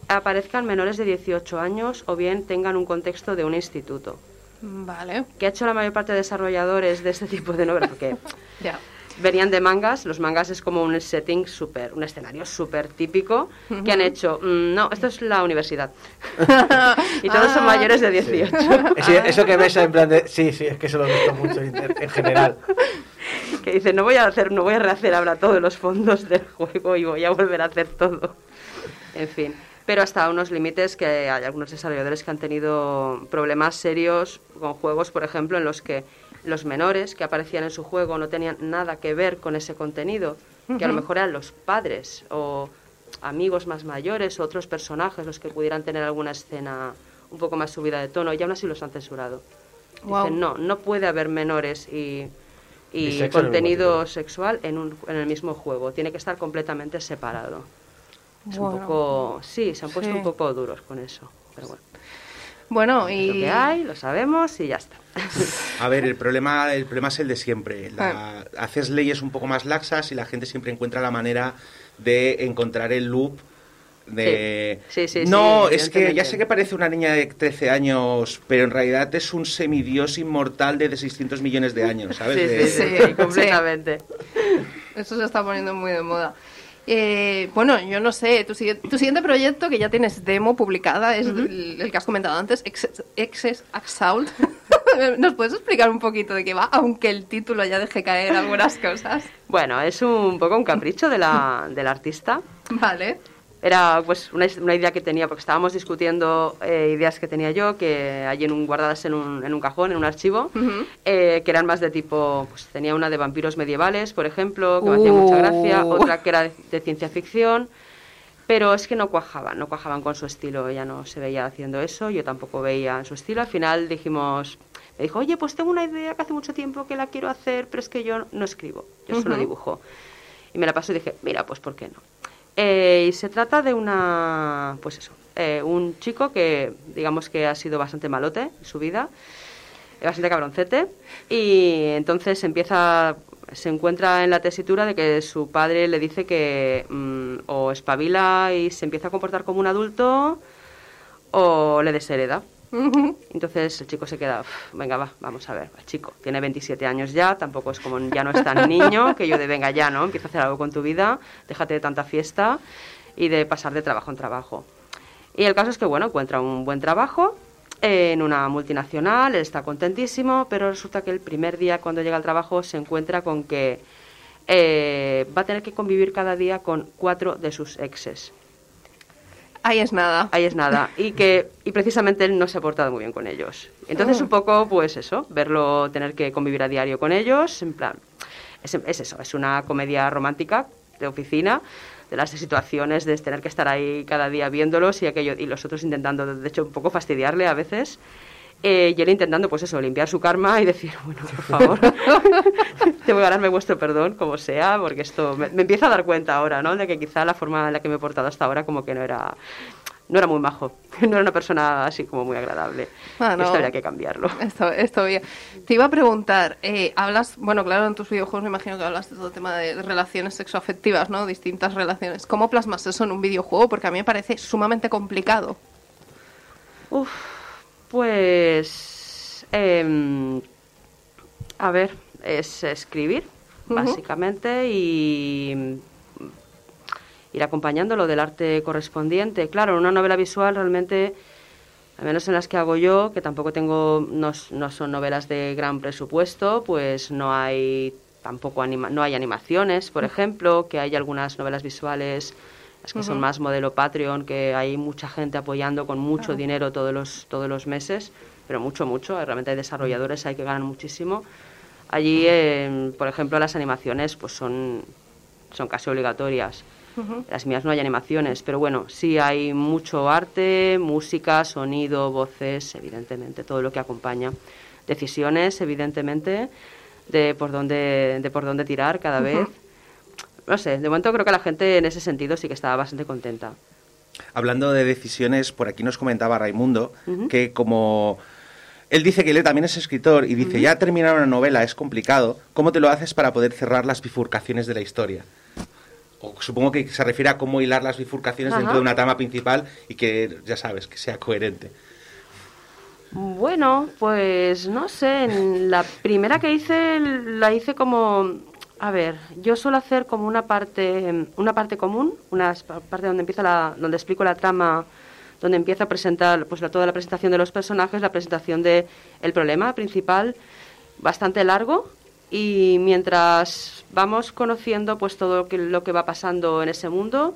aparezcan menores de 18 años o bien tengan un contexto de un instituto. Vale, ¿Qué ha hecho la mayor parte de desarrolladores de este tipo de novelas? Porque ya. venían de mangas, los mangas es como un setting súper, un escenario súper típico, que han hecho, mm, no, esto es la universidad. y todos son Ah. mayores de 18. Ese- eso que ves en plan de... Sí, sí, es que se lo he visto mucho en, en general. Que dicen, no voy a hacer, no voy a rehacer ahora todos los fondos del juego y voy a volver a hacer todo. En fin. Pero hasta unos límites que hay algunos desarrolladores que han tenido problemas serios con juegos, por ejemplo, en los que los menores que aparecían en su juego no tenían nada que ver con ese contenido, que a lo mejor eran los padres o amigos más mayores o otros personajes los que pudieran tener alguna escena un poco más subida de tono y aún así los han censurado. Dicen, no, no puede haber menores y, y sexo contenido sexual en, un, en el mismo juego. Tiene que estar completamente separado. Es un Bueno. poco... Sí, se han puesto Sí. un poco duros con eso. Pero bueno. Bueno, Lo y... que hay, lo sabemos y ya está. A ver, el problema, el problema es el de siempre. La- haces leyes un poco más laxas y la gente siempre encuentra la manera de encontrar el loop de... Sí, sí, sí, no, sí, es que ya sé que parece una niña de 13 años, pero en realidad es un semidios inmortal de 600 millones de años, ¿sabes? Sí, De- sí, sí, completamente. Eso se está poniendo muy de moda. Eh, bueno, yo no sé, tu, tu siguiente proyecto, que ya tienes demo publicada, es el, el que has comentado antes, Excess, Excess Assault. ¿Nos puedes explicar un poquito de qué va? Aunque el título ya deje caer algunas cosas. Bueno, es un poco un capricho de la, del artista. Vale. Era pues una, una idea que tenía, porque estábamos discutiendo eh, ideas que tenía yo, que hay en un, guardadas en un, en un cajón, en un archivo, eh, que eran más de tipo, pues tenía una de vampiros medievales, por ejemplo, que me hacía mucha gracia, Uh. otra que era de, de ciencia ficción, pero es que no cuajaban, no cuajaban con su estilo, ella no se veía haciendo eso, yo tampoco veía en su estilo, al final dijimos, me dijo, oye, pues tengo una idea que hace mucho tiempo que la quiero hacer, pero es que yo no escribo, yo solo dibujo. Y me la pasó y dije, mira, pues ¿por qué no? Eh, y se trata de una, pues eso, eh, un chico que digamos que ha sido bastante malote en su vida, eh, bastante cabroncete, y entonces empieza, se encuentra en la tesitura de que su padre le dice que mm, o espabila y se empieza a comportar como un adulto o le deshereda. Entonces el chico se queda, "Uf, venga, va, vamos a ver, el chico tiene 27 años ya, tampoco es como, ya no es tan niño, que yo de, venga, ya, ¿no? Empieza a hacer algo con tu vida, déjate de tanta fiesta y de pasar de trabajo en trabajo. Y el caso es que, bueno, encuentra un buen trabajo en una multinacional, él está contentísimo, pero resulta que el primer día cuando llega al trabajo se encuentra con que eh, va a tener que convivir cada día con cuatro de sus exes. Ahí es nada. Ahí es nada. Y que y precisamente él no se ha portado muy bien con ellos. Entonces, Ah. un poco, pues eso, verlo, tener que convivir a diario con ellos, en plan, es, es eso, es una comedia romántica de oficina, de las situaciones de tener que estar ahí cada día viéndolos y aquello, y los otros intentando, de hecho, un poco fastidiarle a veces. Eh, y él intentando, pues eso, limpiar su karma y decir, bueno, por favor, tengo que ganarme vuestro perdón, como sea, porque esto me, me empiezo a dar cuenta ahora, ¿no? De que quizá la forma en la que me he portado hasta ahora como que no era, no era muy majo, no era una persona así como muy agradable. Ah, no. Esto habría que cambiarlo. Esto, esto bien. Te iba a preguntar, eh, hablas, bueno, claro, en tus videojuegos me imagino que hablas de todo el tema de relaciones sexoafectivas, ¿no? Distintas relaciones. ¿Cómo plasmas eso en un videojuego? Porque a mí me parece sumamente complicado. Uf, pues, em, a ver, es escribir, básicamente, y ir acompañándolo del arte correspondiente. Claro, en una novela visual realmente, al menos en las que hago yo, que tampoco tengo, no, no son novelas de gran presupuesto, pues no hay tampoco anima- no hay animaciones, por ejemplo, que hay algunas novelas visuales las que son más modelo Patreon, que hay mucha gente apoyando con mucho dinero todos los, todos los meses, pero mucho, mucho. Realmente hay desarrolladores ahí que ganan muchísimo. Allí, eh, por ejemplo, las animaciones pues son, son casi obligatorias. Las mías no hay animaciones, pero bueno, sí hay mucho arte, música, sonido, voces, evidentemente, todo lo que acompaña. Decisiones, evidentemente, de por dónde, de por dónde tirar cada vez. No sé, de momento creo que la gente en ese sentido sí que estaba bastante contenta. Hablando de decisiones, por aquí nos comentaba Raimundo que como él dice que él también es escritor y dice, ya terminar una novela es complicado, ¿cómo te lo haces para poder cerrar las bifurcaciones de la historia? O supongo que se refiere a cómo hilar las bifurcaciones Ajá. dentro de una trama principal y que, ya sabes, que sea coherente. Bueno, pues no sé, en la primera que hice la hice como, a ver, yo suelo hacer como una parte, una parte común, una parte donde empieza la, donde explico la trama, donde empieza a presentar, pues la, toda la presentación de los personajes, la presentación de el problema principal, bastante largo y mientras vamos conociendo pues todo lo que, lo que va pasando en ese mundo,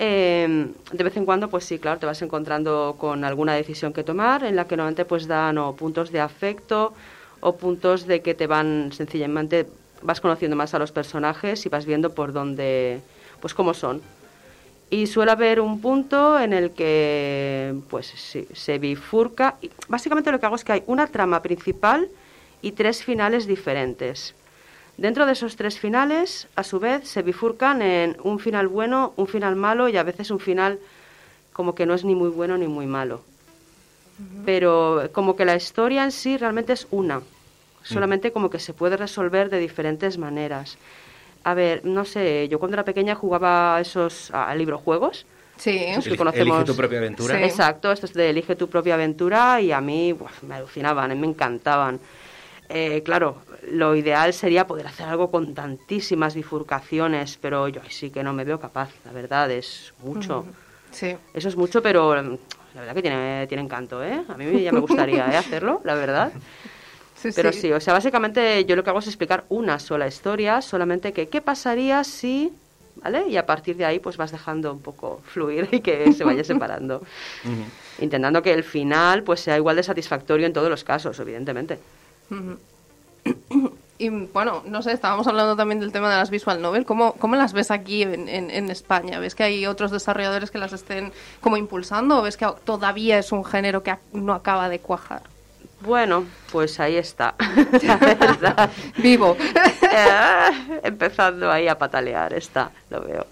eh, de vez en cuando, pues sí, claro, te vas encontrando con alguna decisión que tomar en la que normalmente pues dan o puntos de afecto o puntos de que te van sencillamente vas conociendo más a los personajes y vas viendo por dónde, pues cómo son. Y suele haber un punto en el que pues sí, se bifurca. Y básicamente lo que hago es que hay una trama principal y tres finales diferentes. Dentro de esos tres finales, a su vez, se bifurcan en un final bueno, un final malo y a veces un final como que no es ni muy bueno ni muy malo. pero como que la historia en sí realmente es una, solamente como que se puede resolver de diferentes maneras. A ver, no sé, yo cuando era pequeña jugaba a esos a librojuegos. Sí. Esos que conocemos. elige tu propia aventura. Sí. Exacto, estos de Elige tu propia aventura y a mí buah, me alucinaban, me encantaban. Eh, claro, lo ideal sería poder hacer algo con tantísimas bifurcaciones, pero yo ahí sí que no me veo capaz, la verdad, es mucho. Sí. Eso es mucho, pero mm, la verdad que tiene, tiene encanto, ¿eh? A mí ya me gustaría ¿eh? hacerlo, la verdad. Sí, Pero sí. sí, o sea, básicamente yo lo que hago es explicar una sola historia, solamente que qué pasaría si, ¿vale? Y a partir de ahí pues vas dejando un poco fluir y que se vaya separando. Intentando que el final pues sea igual de satisfactorio en todos los casos, evidentemente. Y bueno, no sé, estábamos hablando también del tema de las visual novel. ¿Cómo, cómo las ves aquí en, en- en España? ¿Ves que hay otros desarrolladores que las estén como impulsando o ves que todavía es un género que no acaba de cuajar? Bueno, pues ahí está, la verdad. Vivo. Eh, empezando ahí a patalear, está, lo veo.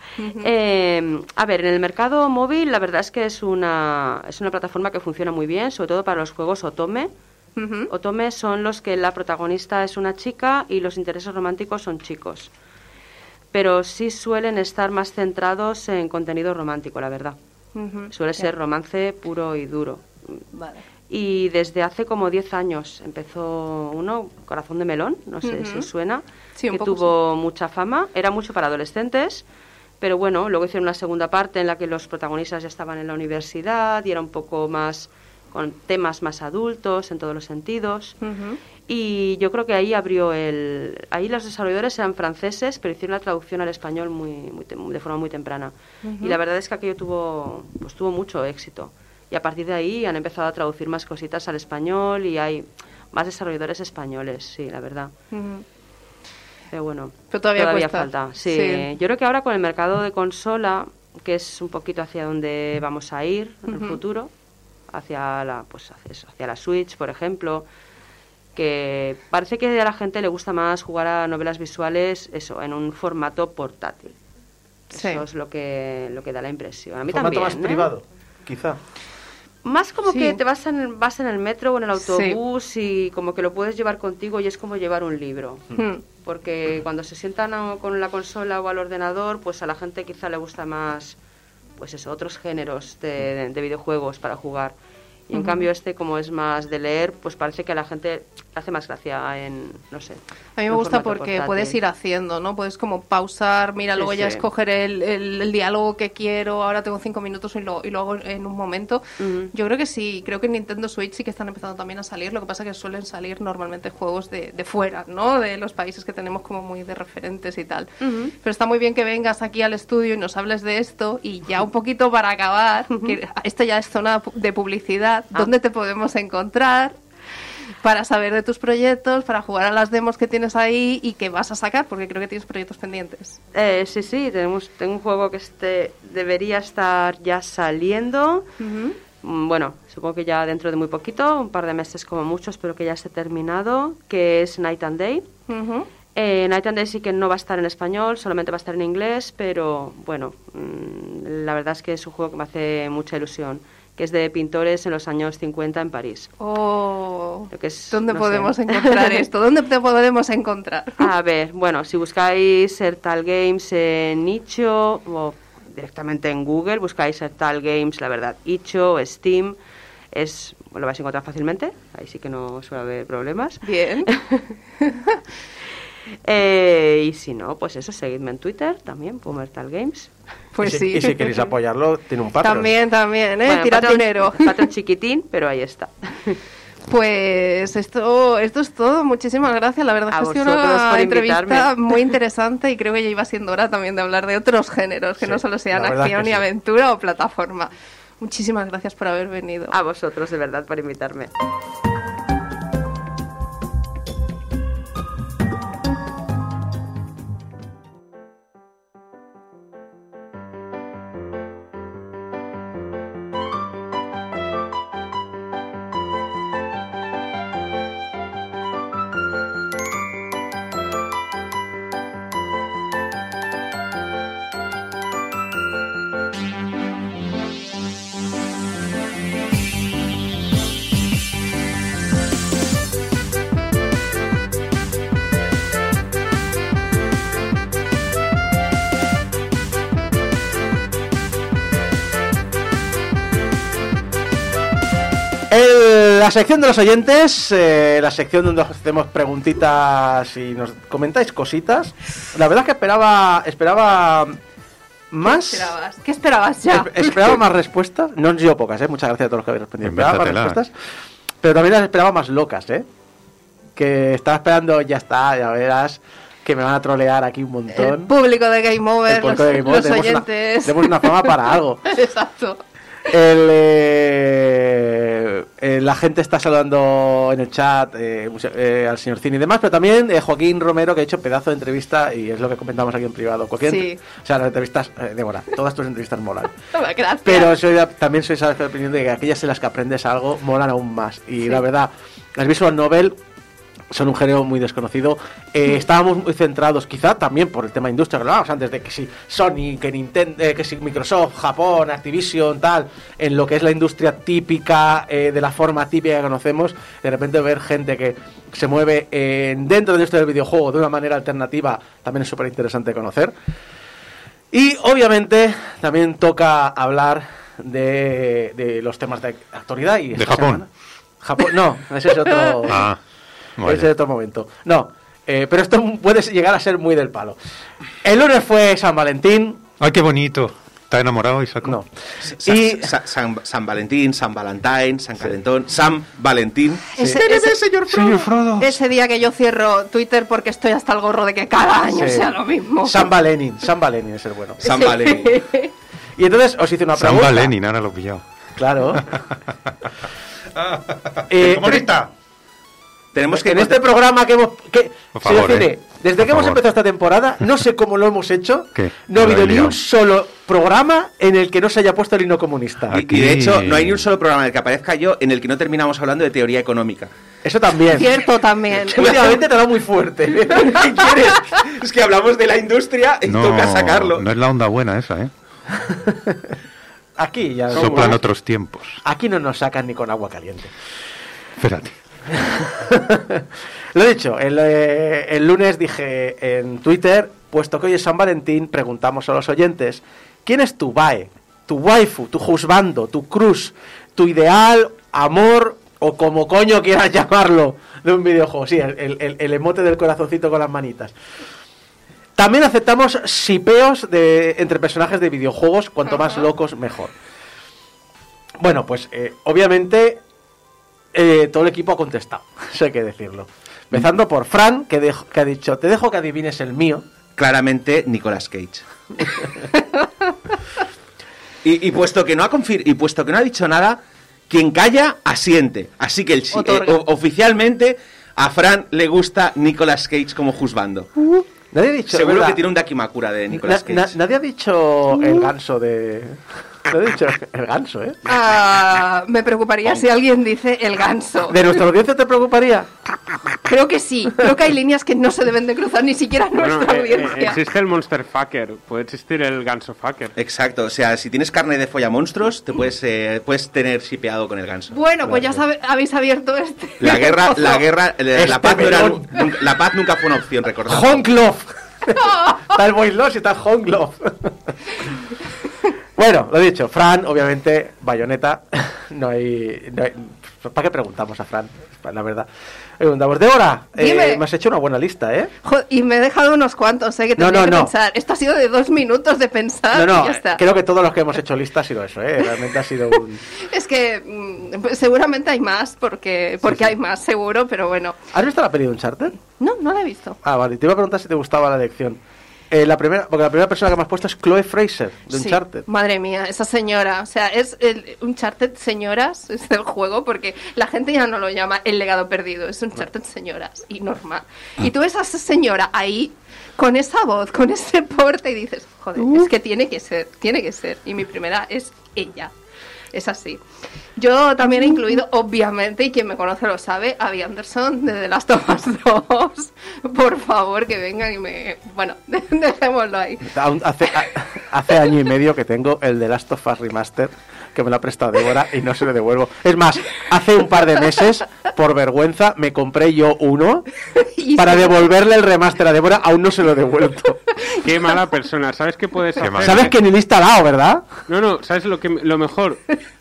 Eh, a ver, en el mercado móvil la verdad es que es una, es una plataforma que funciona muy bien, sobre todo para los juegos Otome. Ujú. Otome son los que la protagonista es una chica y los intereses románticos son chicos. Pero sí suelen estar más centrados en contenido romántico, la verdad. Suele ser romance puro y duro. Vale. Y desde hace como 10 años empezó uno, Corazón de Melón, no sé si Ujú. os suena, Sí, que tuvo mucha fama, era mucho para adolescentes, pero bueno, luego hicieron una segunda parte en la que los protagonistas ya estaban en la universidad y era un poco más con temas más adultos en todos los sentidos. Y yo creo que ahí abrió el... Ahí los desarrolladores eran franceses, pero hicieron la traducción al español muy, muy de forma muy temprana. Y la verdad es que aquello tuvo, pues, tuvo mucho éxito. Y a partir de ahí han empezado a traducir más cositas al español y hay más desarrolladores españoles, sí, la verdad. Pero bueno, Pero todavía falta. Sí. Sí. yo creo que ahora con el mercado de consola, que es un poquito hacia donde vamos a ir en el futuro, hacia la, pues hacia, eso, hacia la Switch, por ejemplo, que parece que a la gente le gusta más jugar a novelas visuales, eso, en un formato portátil. Sí. Eso es lo que, lo que da la impresión. A mí formato también. más ¿eh? privado, quizá. Más como Sí. que te vas en, vas en el metro o en el Sí. autobús y como que lo puedes llevar contigo y es como llevar un libro. Mm. Porque cuando se sientan a- con la consola o al ordenador, pues a la gente quizá le gusta más, pues eso, otros géneros de, de videojuegos para jugar. Y en cambio este, como es más de leer, pues parece que a la gente hace más gracia en, no sé. A mí me gusta porque portátil. puedes ir haciendo, ¿no? Puedes como pausar, mira, Sí, luego ya sí. escoger el, el- el diálogo que quiero, ahora tengo cinco minutos y lo, y lo hago en un momento. Yo creo que sí, creo que en Nintendo Switch sí que están empezando también a salir, lo que pasa que suelen salir normalmente juegos de, de fuera, ¿no? De los países que tenemos como muy de referentes y tal. Pero está muy bien que vengas aquí al estudio y nos hables de esto y ya un poquito para acabar, que esto ya es zona de publicidad, Ah. ¿dónde te podemos encontrar? Para saber de tus proyectos, para jugar a las demos que tienes ahí y que vas a sacar, porque creo que tienes proyectos pendientes. Eh, sí, sí, tenemos, tengo un juego que este debería estar ya saliendo. Mm, Bueno, supongo que ya dentro de muy poquito, un par de meses como mucho, espero que ya esté terminado, que es Night and Day. Eh, Night and Day sí que no va a estar en español, solamente va a estar en inglés, pero bueno, mm, la verdad es que es un juego que me hace mucha ilusión, que es de pintores en los años 50 en París. Oh, Lo que es, ¿Dónde no sé. podemos encontrar esto? ¿Dónde te podemos encontrar? A ver, bueno, si buscáis Sertal Games en Itch.io o directamente en Google, buscáis Sertal Games, la verdad, Itch.io, Steam, es, lo vais a encontrar fácilmente, ahí sí que no suele haber problemas. Bien. Eh, y si no, pues eso, seguidme en Twitter también, Pumertal Games. Pues y, si, sí. y si queréis apoyarlo, tiene un Patreon. También, también, ¿eh? Bueno, Tira Patreon- dinero. Patreon chiquitín, pero ahí está. Pues esto, esto es todo. Muchísimas gracias. La verdad es que ha sido una entrevista invitarme. muy interesante y creo que ya iba siendo hora también de hablar de otros géneros, que Sí, no solo sean acción y sí. aventura o plataforma. Muchísimas gracias por haber venido. A vosotros, de verdad, por invitarme. La sección de los oyentes, eh, la sección donde os hacemos preguntitas y nos comentáis cositas. La verdad es que esperaba, esperaba más. ¿Qué esperabas? ¿Qué esperabas ya? Espe- Esperaba más respuestas. No han sido pocas, ¿eh? Muchas gracias a todos los que habéis respondido. Esperaba más respuestas. Pero también las esperaba más locas, ¿eh? Que estaba esperando, ya está, ya verás, que me van a trolear aquí un El montón. público de Game Over, El los, de Game Over, los tenemos una- oyentes. tenemos una fama para algo. Exacto. El, eh, eh, la gente está saludando en el chat eh, al señor Cine y demás, pero también Joaquín Romero, que ha hecho pedazo de entrevista y es lo que comentamos aquí en privado. Cualquier Sí. O sea, las entrevistas, eh, Débora, todas tus entrevistas molan. Gracias. Pero soy de- también soy de la opinión de que aquellas en las que aprendes algo molan aún más. Y la verdad, las visual novel son un género muy desconocido. Eh, estábamos muy centrados, quizá también por el tema de industria, que lo hablábamos antes de que si Sony, que Nintendo, que si Microsoft, Japón, Activision, tal, en lo que es la industria típica, eh, de la forma típica que conocemos, de repente ver gente que se mueve eh, dentro de la industria del videojuego de una manera alternativa, también es súper interesante conocer. Y obviamente también toca hablar de, de los temas de actualidad y esta Japón? semana- Japón, no, ese es otro, Ah, es otro momento. No, eh, pero esto puede llegar a ser muy del palo. El lunes fue San Valentín, Ay, qué bonito. ¿Está enamorado, Isaco? no. Sa- Y Sa- San, San Valentín, San Valentín, San Calentón, San Valentín. Ese, ese- Señor Frodo. ese día que yo cierro Twitter porque estoy hasta el gorro de que cada año Sí. sea lo mismo. San Valenin, San Valenin es el bueno. San Valentín. Y entonces os hice una San pregunta. Valenin, ahora lo he pillado. Claro. Eh, ¡Comunista! Tenemos que en este programa que hemos. Que, señor favor, Cine, eh. desde Por que hemos favor. empezado esta temporada, no sé cómo lo hemos hecho. ¿Qué? No ha habido ni un solo programa en el que no se haya puesto el hino comunista. Y, y de hecho, no hay ni un solo programa en el que aparezca yo en el que no terminamos hablando de teoría económica. Eso también. Cierto también. Últimamente te da muy fuerte. ¿Qué quieres? Es que hablamos de la industria y No, toca sacarlo. no es la onda buena esa, ¿eh? Aquí ya. Soplan otros tiempos. Aquí no nos sacan ni con agua caliente. Espérate. Lo he dicho, el, eh, el lunes dije en Twitter, puesto que hoy es San Valentín, preguntamos a los oyentes, ¿quién es tu bae, tu waifu, tu juzbando, tu cruz, tu ideal, amor o como coño quieras llamarlo de un videojuego? Sí, el, el- el- el emote del corazoncito con las manitas. También aceptamos sipeos de, entre personajes de videojuegos, cuanto más locos mejor. Bueno, pues eh, obviamente eh, todo el equipo ha contestado, eso hay que decirlo. Empezando por Fran, que, dej- que ha dicho, te dejo que adivines el mío. Claramente, Nicolas Cage. y, y puesto que no ha confir- y puesto que no ha dicho nada, quien calla asiente. Así que el, eh, o- oficialmente a Fran le gusta Nicolas Cage como juzgando. Nadie ha dicho, Seguro ¿verdad? que tiene un Dakimakura de Nicolas Na- na- Cage. nadie ha dicho el ganso de... Nadie ha dicho el ganso, ¿eh? Ah, me preocuparía si alguien dice el ganso. ¿De nuestra audiencia te preocuparía? Creo que sí. Creo que hay líneas que no se deben de cruzar ni siquiera en Bueno, nuestra eh, eh, audiencia. existe el Monster Fucker, puede existir el Ganso Fucker. Exacto, o sea, si tienes carne de follamonstruos, te puedes, eh, puedes tener sipeado con el ganso. Bueno, pues ya sabe- habéis abierto este. La guerra, la guerra, eh, la, Este paz no era- melón. nunca- la paz nunca fue una opción, recordad. Honglof. está el Boy y está el. bueno, lo dicho, Fran, obviamente, bayoneta. No hay, no hay- ¿Para qué preguntamos a Fran? La verdad. Preguntamos, Débora, eh, me has hecho una buena lista, ¿eh? Jo- y me he dejado unos cuantos, ¿eh? Que No, tenía no, que no. pensar. Esto ha sido de dos minutos de pensar No, y no, ya está. creo que todos los que hemos hecho lista ha sido eso, ¿eh? Realmente ha sido un... Es que mm, pues seguramente hay más, porque, porque hay más, seguro, pero bueno. ¿Has visto la peli de Uncharted? No, no la he visto. Ah, vale, te iba a preguntar si te gustaba la elección. Eh, la primera, porque la primera persona que me has puesto es Chloe Fraser, de Sí, Uncharted. madre mía, esa señora. O sea, es el Uncharted Señoras, es el juego, porque la gente ya no lo llama el legado perdido, es Uncharted Señoras, y normal. Y tú ves a esa señora ahí, con esa voz, con ese porte, y dices, joder, es que tiene que ser, tiene que ser. Y mi primera es ella. Es así. Yo también he incluido, obviamente, y quien me conoce lo sabe, a Abby Anderson de The Last of Us 2. Por favor, que vengan y me... Bueno, dejémoslo ahí. Hace, hace año y medio que tengo el de Last of Us Remaster, que me lo ha prestado Débora y no se lo devuelvo. Es más, hace un par de meses, por vergüenza, me compré yo uno para devolverle el remaster a Débora, aún no se lo he devuelto. Qué mala persona. ¿Sabes qué puedes hacer? mala. Sabes que ni lo he instalado, ¿verdad? No, no, ¿sabes lo, que, lo mejor?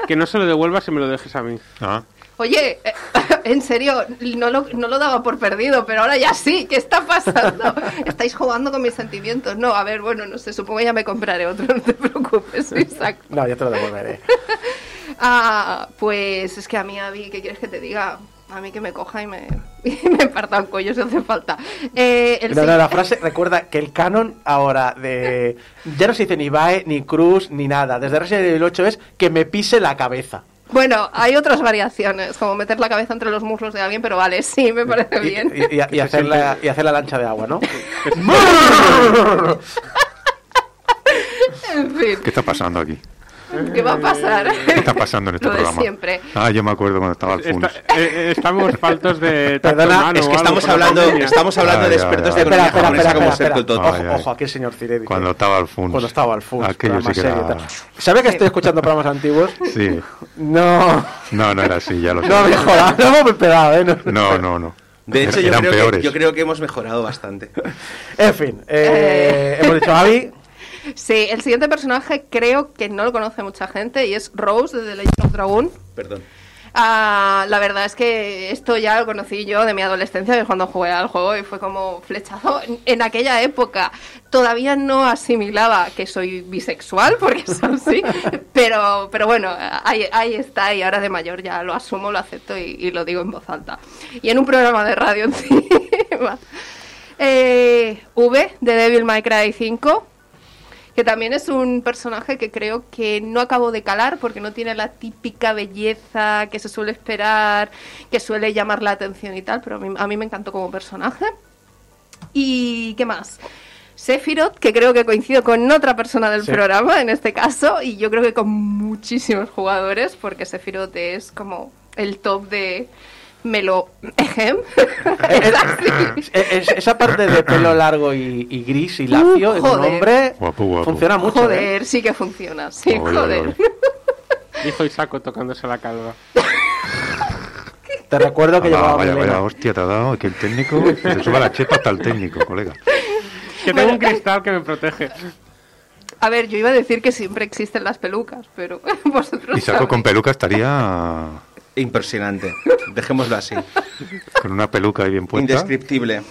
Que no se lo devuelvas y me lo dejes a mí. Ah, Oye, eh, en serio, no lo, no lo daba por perdido, pero ahora ya sí, ¿qué está pasando? Estáis jugando con mis sentimientos. No, a ver, bueno, no sé, supongo ya me compraré otro, no te preocupes, Isaac. No, ya te lo devolveré. Ah, pues es que a mí, Avi, ¿qué quieres que te diga? A mí que me coja y me, y me parta el cuello si hace falta. Eh, el No, no, la frase recuerda que el canon ahora de. Ya no se dice ni Bae, ni Cruz, ni nada. Desde Resident Evil 8 es que me pise la cabeza. Bueno, hay otras variaciones, como meter la cabeza entre los muslos de alguien, pero vale, sí, me parece Y, bien. y- y- y hacer la, y hacer la lancha de agua, ¿no? En fin, ¿Qué está pasando aquí? ¿qué va a pasar? ¿Qué está pasando en este Lo de programa? siempre. Ah, yo me acuerdo cuando estaba Alfonso. eh, eh, estamos faltos de Perdona, Es que estamos hablando, estamos hablando Ay, de expertos ay. de Espera, economía espera, japonesa espera, como espera, espera. Ojo, ojo, aquí el señor Ciredi. Cuando estaba Alfonso. Cuando estaba Alfonso. Aquello sí que era... ¿Sabe que estoy escuchando programas antiguos? Sí. No. No, no era así, ya lo sé. No, mejor. No hemos pegado, ¿eh? No. No, no, no. De hecho, yo creo, que, yo creo que hemos mejorado bastante. En fin, eh, hemos dicho Avi. Sí, el siguiente personaje creo que no lo conoce mucha gente y es Rose de The Legend of Dragon. Perdón. Ah, la verdad es que esto ya lo conocí yo de mi adolescencia, de cuando jugué al juego y fue como flechazo. En, en aquella época todavía no asimilaba que soy bisexual, porque eso sí, pero, pero bueno, ahí, ahí está y ahora de mayor ya lo asumo, lo acepto y, y lo digo en voz alta. Y en un programa de radio encima. Eh, v de Devil May Cry 5 que también es un personaje que creo que no acabo de calar porque no tiene la típica belleza que se suele esperar, que suele llamar la atención y tal, pero a mí, a mí me encantó como personaje. ¿Y qué más? Sephiroth, que creo que coincido con otra persona del Sí. programa en este caso, y yo creo que con muchísimos jugadores, porque Sephiroth es como el top de Melo Ejem. es así. Es- es- esa parte de pelo largo y, y gris y lacio Uh, en un hombre Guapo, guapo. funciona mucho. ¿eh? Joder, sí que funciona, sí, Oye, joder. oye. Dijo Isaco tocándose la calva. Te recuerdo que Ah, llevaba vaya, melena. vaya, hostia, te ha dado que el técnico se sube la chepa hasta el técnico, colega. Que tengo un cristal que me protege. A ver, yo iba a decir que siempre existen las pelucas, pero vosotros Y saco sabéis. con peluca estaría Impresionante. Dejémoslo así. con una peluca ahí bien puesta. Indescriptible.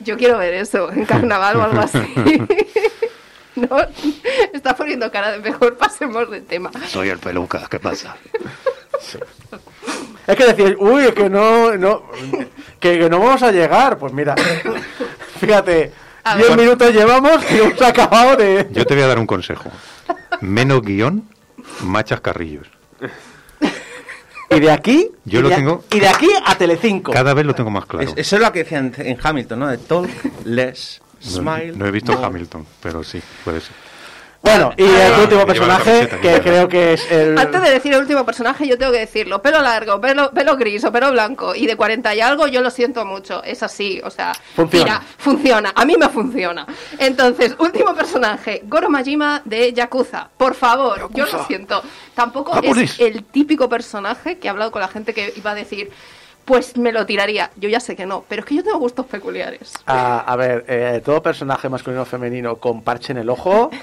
Yo quiero ver eso, en carnaval o algo así. no, está poniendo cara de mejor, pasemos de tema. Soy el peluca, ¿qué pasa? Es que decir, uy, es que no, no que, que no vamos a llegar. Pues mira, fíjate, A 10 ver. minutos llevamos y hemos acabado de. Yo te voy a dar un consejo. Menos guion, machas carrillos. Y de aquí. Yo y lo de- tengo- Y de aquí a Telecinco. Cada vez lo tengo más claro. Es- eso es lo que decían en Hamilton, ¿no? De talk, less, No, smile. no he visto more. Hamilton, pero sí, puede ser. Bueno, y Ah, el último personaje, que creo que es el. Antes de decir el último personaje, yo tengo que decirlo. Pelo largo, pelo, pelo gris o pelo blanco y de 40 y algo, yo lo siento mucho. Es así, o sea, Funciona. mira, funciona. A mí me funciona. Entonces, último personaje, Goro Majima de Yakuza. Por favor, yo lo siento. Tampoco Japonés. es el típico personaje que he hablado con la gente que iba a decir, pues me lo tiraría. Yo ya sé que no, pero es que yo tengo gustos peculiares. A, a ver, eh, todo personaje masculino o femenino con parche en el ojo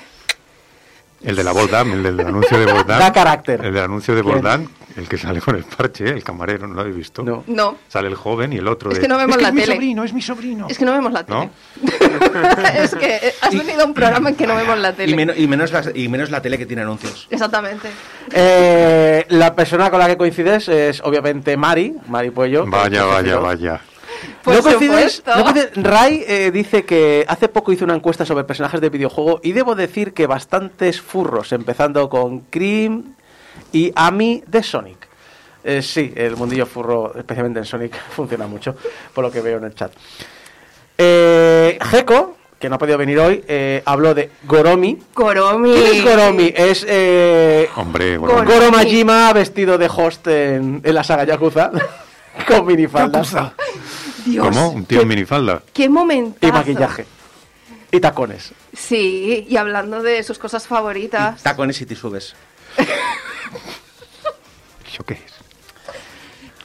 El de la Boldam, el del anuncio de Boldam. da carácter. El del anuncio de. Boldam, el que sale con el parche, el camarero, ¿no lo habéis visto? No. No, Sale el joven y el otro Es de... que no vemos "Es que la es mi tele". sobrino, es mi sobrino. es que no vemos la tele. ¿No? es que eh, has venido a un programa en que no vemos la tele. Y, menos, y, menos la, y menos la tele que tiene anuncios. Exactamente. Eh, la persona con la que coincides es obviamente Mari, Mari Puello. Vaya, vaya, vaya. Por no coincides, supuesto. no coincides- Rai eh, dice que hace poco hizo una encuesta sobre personajes de videojuego y debo decir que bastantes furros, empezando con Cream y Ami de Sonic. Eh, sí, el mundillo furro, especialmente en Sonic, funciona mucho, por lo que veo en el chat. Eh, Geko, que no ha podido venir hoy, eh, habló de Goromi. Goromi. ¿Quién es Goromi? Es eh, Hombre, Goro- bueno, Goro Majima vestido de host en, en la saga Yakuza, con minifaldas Dios. ¿cómo? Un tío en minifalda. Qué momento. y maquillaje. Y tacones. Sí, y hablando de sus cosas favoritas. Tacones y te subes. ¿Eso qué es?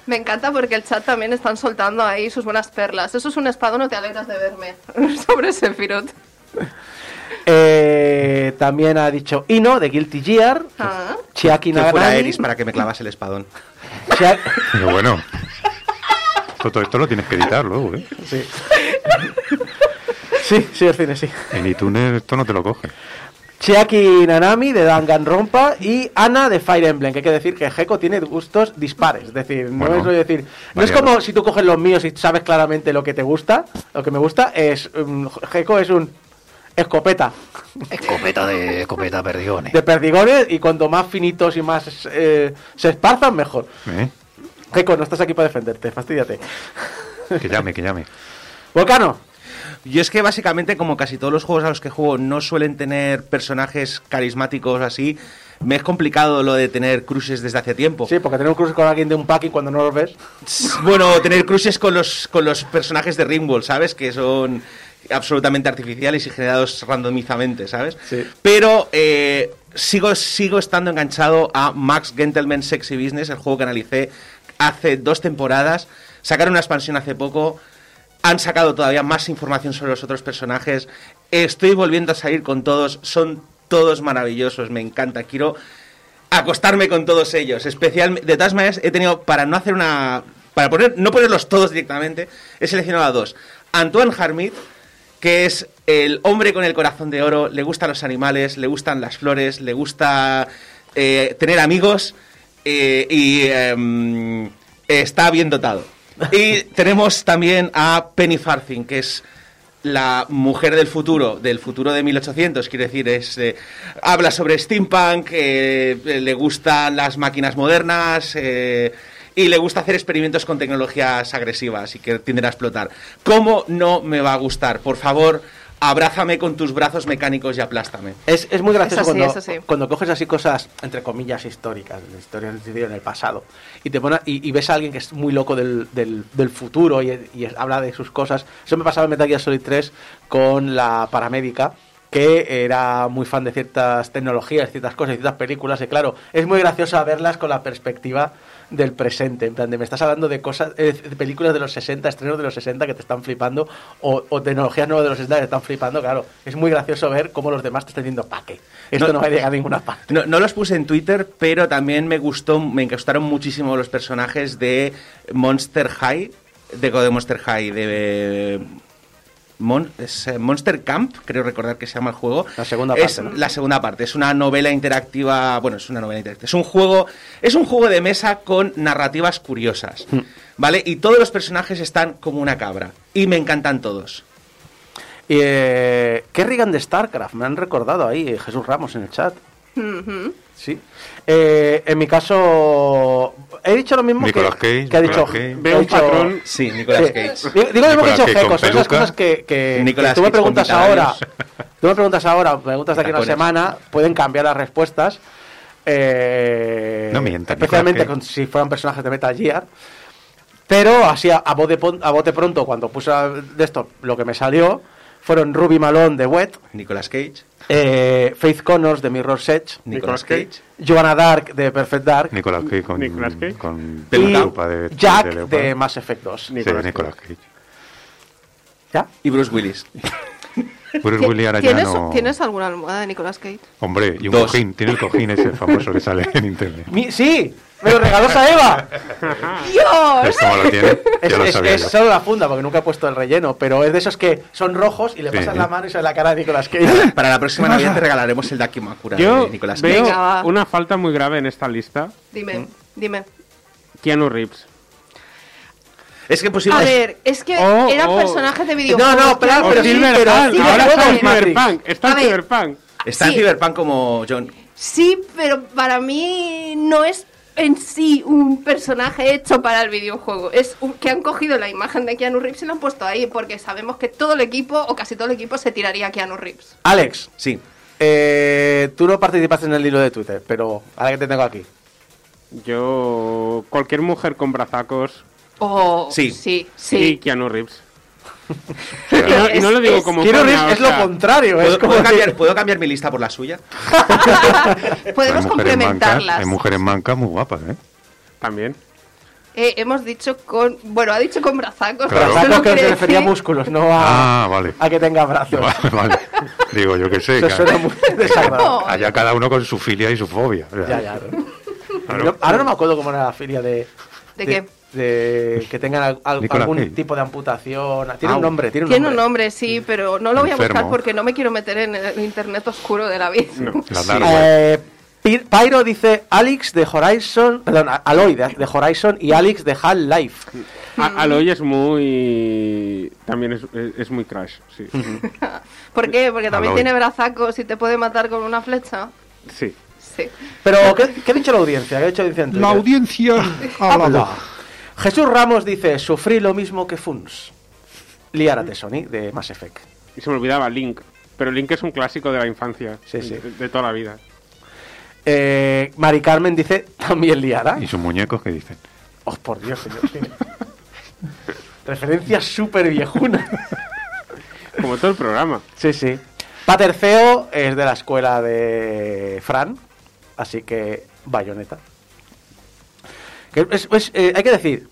Me encanta porque el chat también están soltando ahí sus buenas perlas. Eso es un espadón, no te alegras de verme. Sobre Sephiroth. Eh, también ha dicho Ino, de Guilty Gear. Ah. Chiaki Que fuera Naganami. Eris para que me clavase el espadón. Chia- Pero bueno. Todo esto lo tienes que editar luego, ¿eh? Sí. sí, sí, el cine, sí. En iTunes esto no te lo coge. Chiaki Nanami de Danganronpa y Ana de Fire Emblem, que hay que decir que Geko tiene gustos dispares, es decir, no Bueno, es decir, no es como si tú coges los míos y sabes claramente lo que te gusta, lo que me gusta es um, Geko es un escopeta Escopeta de escopeta perdigones. de perdigones y cuanto más finitos y más eh, se esparzan mejor. ¿eh? Geko, no estás aquí para defenderte, fastidiate. Que llame, que llame. Volcano, Yo es que básicamente, como casi todos los juegos a los que juego no suelen tener personajes carismáticos así, me es complicado lo de tener cruces desde hace tiempo. sí, porque tener un cruce con alguien de un packing cuando no lo ves. Bueno, tener cruces con los, con los personajes de Ringworld, ¿sabes? Que son absolutamente artificiales y generados randomizamente, ¿sabes? Sí. Pero eh, sigo, sigo estando enganchado a Max Gentleman Sexy Business, el juego que analicé hace dos temporadas. Sacaron una expansión hace poco. Han sacado todavía más información sobre los otros personajes. Estoy volviendo a salir con todos. Son todos maravillosos. Me encanta. Quiero acostarme con todos ellos. Especialmente, de todas he tenido, para no hacer una. Para poner, no ponerlos todos directamente, he seleccionado a dos. Antoine Harmit, que es el hombre con el corazón de oro, le gustan los animales, le gustan las flores, le gusta eh, tener amigos eh, y em, está bien dotado. Y tenemos también a Penny Farthing, que es la mujer del futuro, del futuro de 1800, quiere decir, es, eh, habla sobre steampunk, eh, le gustan las máquinas modernas eh, y le gusta hacer experimentos con tecnologías agresivas y que tienden a explotar. ¿Cómo no me va a gustar? Por favor, abrázame con tus brazos mecánicos y aplástame. Es, es muy gracioso cuando, cuando coges así cosas, entre comillas, históricas, de historia en el sentido en el pasado, y te pone, y, y ves a alguien que es muy loco del, del, del futuro y, y habla de sus cosas. Eso me pasaba en Metal Gear Solid 3 con la paramédica, que era muy fan de ciertas tecnologías, ciertas cosas, ciertas películas, y claro, es muy gracioso verlas con la perspectiva del presente, en plan de me estás hablando de cosas, eh, de películas de los 60, estrenos de los 60 que te están flipando, o, o tecnologías nuevas de los 60 que te están flipando, claro, es muy gracioso ver cómo los demás te están diciendo, ¿pa' qué? Esto no, No. va a llegar a ninguna parte. No, no los puse en Twitter, pero también me gustó, me gustaron muchísimo los personajes de Monster High, de, de Monster High, de Mon- es, eh, Monster Camp, creo recordar que se llama el juego. La segunda Es parte, ¿no? La segunda parte, es una novela interactiva, bueno, es una novela interactiva, es un juego, es un juego de mesa con narrativas curiosas, Hmm. ¿vale? Y todos los personajes están como una cabra, y me encantan todos. Eh, Kerrigan de StarCraft, me han recordado ahí, eh, Jesús Ramos en el chat. Sí. Eh, en mi caso, he dicho lo mismo Nicolas que, Cage, que ha dicho. Veo ha un dicho- patrón. Sí, Nicolas Sí. Cage. Digo, lo mismo que ha Nicolas dicho con son cosas que, que- que tú me preguntas ahora, tú me preguntas ahora, me preguntas de aquí a una semana, pueden cambiar las respuestas. eh, No mientas, especialmente con, si fueran personajes de Metal Gear. Pero así a, a bote, pon- a bote pronto, cuando puse a- de esto lo que me salió, fueron Ruby Malone de Wet, Nicolas Cage, eh, Faith Connors de Mirror's Edge, Nicolas Cage, Joanna Dark de Perfect Dark Nicolas Cage con, Nicolas Cage. con y la lupa de, Jack de de. Mass Effect 2. Sí, Nicolas Cage. ¿Ya? y Bruce Willis. Bruce Willis ahora ya ¿Tienes, no... ¿Tienes alguna almohada de Nicolas Cage? Hombre, y un Dos. cojín. Tiene el cojín ese famoso que sale en internet. Mi- ¡Sí! ¡Me lo regaló Eva! ¡Dios! Es, lo solo la funda, porque nunca he puesto el relleno, pero es de esos que son rojos y le Sí. pasas la mano y sale la cara de Nicolas Cage. Para la próxima Navidad te regalaremos el Daki Makura Yo de Nicolas Cage. veo Venga, una falta muy grave en esta lista. Dime, dime. Keanu Reeves. Es que posible. A ver, es que Oh, eran oh. personajes de videojuegos. No, no, pero- pero sí, pero- ahora está en. Cyberpunk. Está en. Cyberpunk. Está en sí. Cyberpunk como John. Sí, pero para mí no es en sí un personaje hecho para el videojuego. Es un- que han cogido la imagen de Keanu Reeves y lo han puesto ahí, porque sabemos que todo el equipo, o casi todo el equipo, se tiraría a Keanu Reeves. Alex, Sí. eh, tú no participaste en el hilo de Twitter, pero ahora que te tengo aquí. Yo. Cualquier mujer con brazacos. Oh, Sí. sí, Sí, sí. Keanu Reeves. Y, no, y no lo digo Es- como. Quiero es lo contrario, es ¿Puedo, como puedo cambiar, ¿Puedo cambiar mi lista por la suya? Podemos hay mujeres mancas, complementarlas. hay mujeres mancas muy guapas, ¿eh? También. Eh, hemos dicho con. Bueno, ha dicho con brazacos. Claro. no que se refería a músculos, no a, Ah, vale. a que tenga brazos. Vale, vale. Digo, yo qué sé. Eso que suena muy desagradable. Allá cada uno con su filia y su fobia. Ya, ya. claro. Yo- ahora no me acuerdo cómo era la filia de. ¿De qué? De que tengan al- al- Nicolas algún Cage. tipo de amputación. Tiene un nombre, tiene un Tiene un nombre. nombre, sí, pero no lo voy a buscar porque no me quiero meter en el internet oscuro de la vida. La Sí. dark web. Eh, Pyro dice Alex de Horizon, perdón, Aloy de, de Horizon y Alex de Half-Life. A- Aloy es muy. También es, es- es muy crash, sí. ¿Por qué? Porque también Aloy. tiene brazacos y te puede matar con una flecha. Sí. Sí. Pero, ¿qué, qué ha dicho la audiencia? ¿Qué ha dicho la audiencia en La audiencia ha hablado. Jesús Ramos dice, sufrí lo mismo que Funs. Liárate, Sony, de Mass Effect. Y se me olvidaba Link. Pero Link es un clásico de la infancia. Sí, sí. De, de toda la vida. Eh, Mari Carmen dice, también Liara. ¿Y sus muñecos qué dicen? Oh, por Dios, señor. Referencia súper viejuna. Como todo el programa. Sí, sí. Paterceo es de la escuela de Fran, así que bayoneta. Que es- es, eh, hay que decir,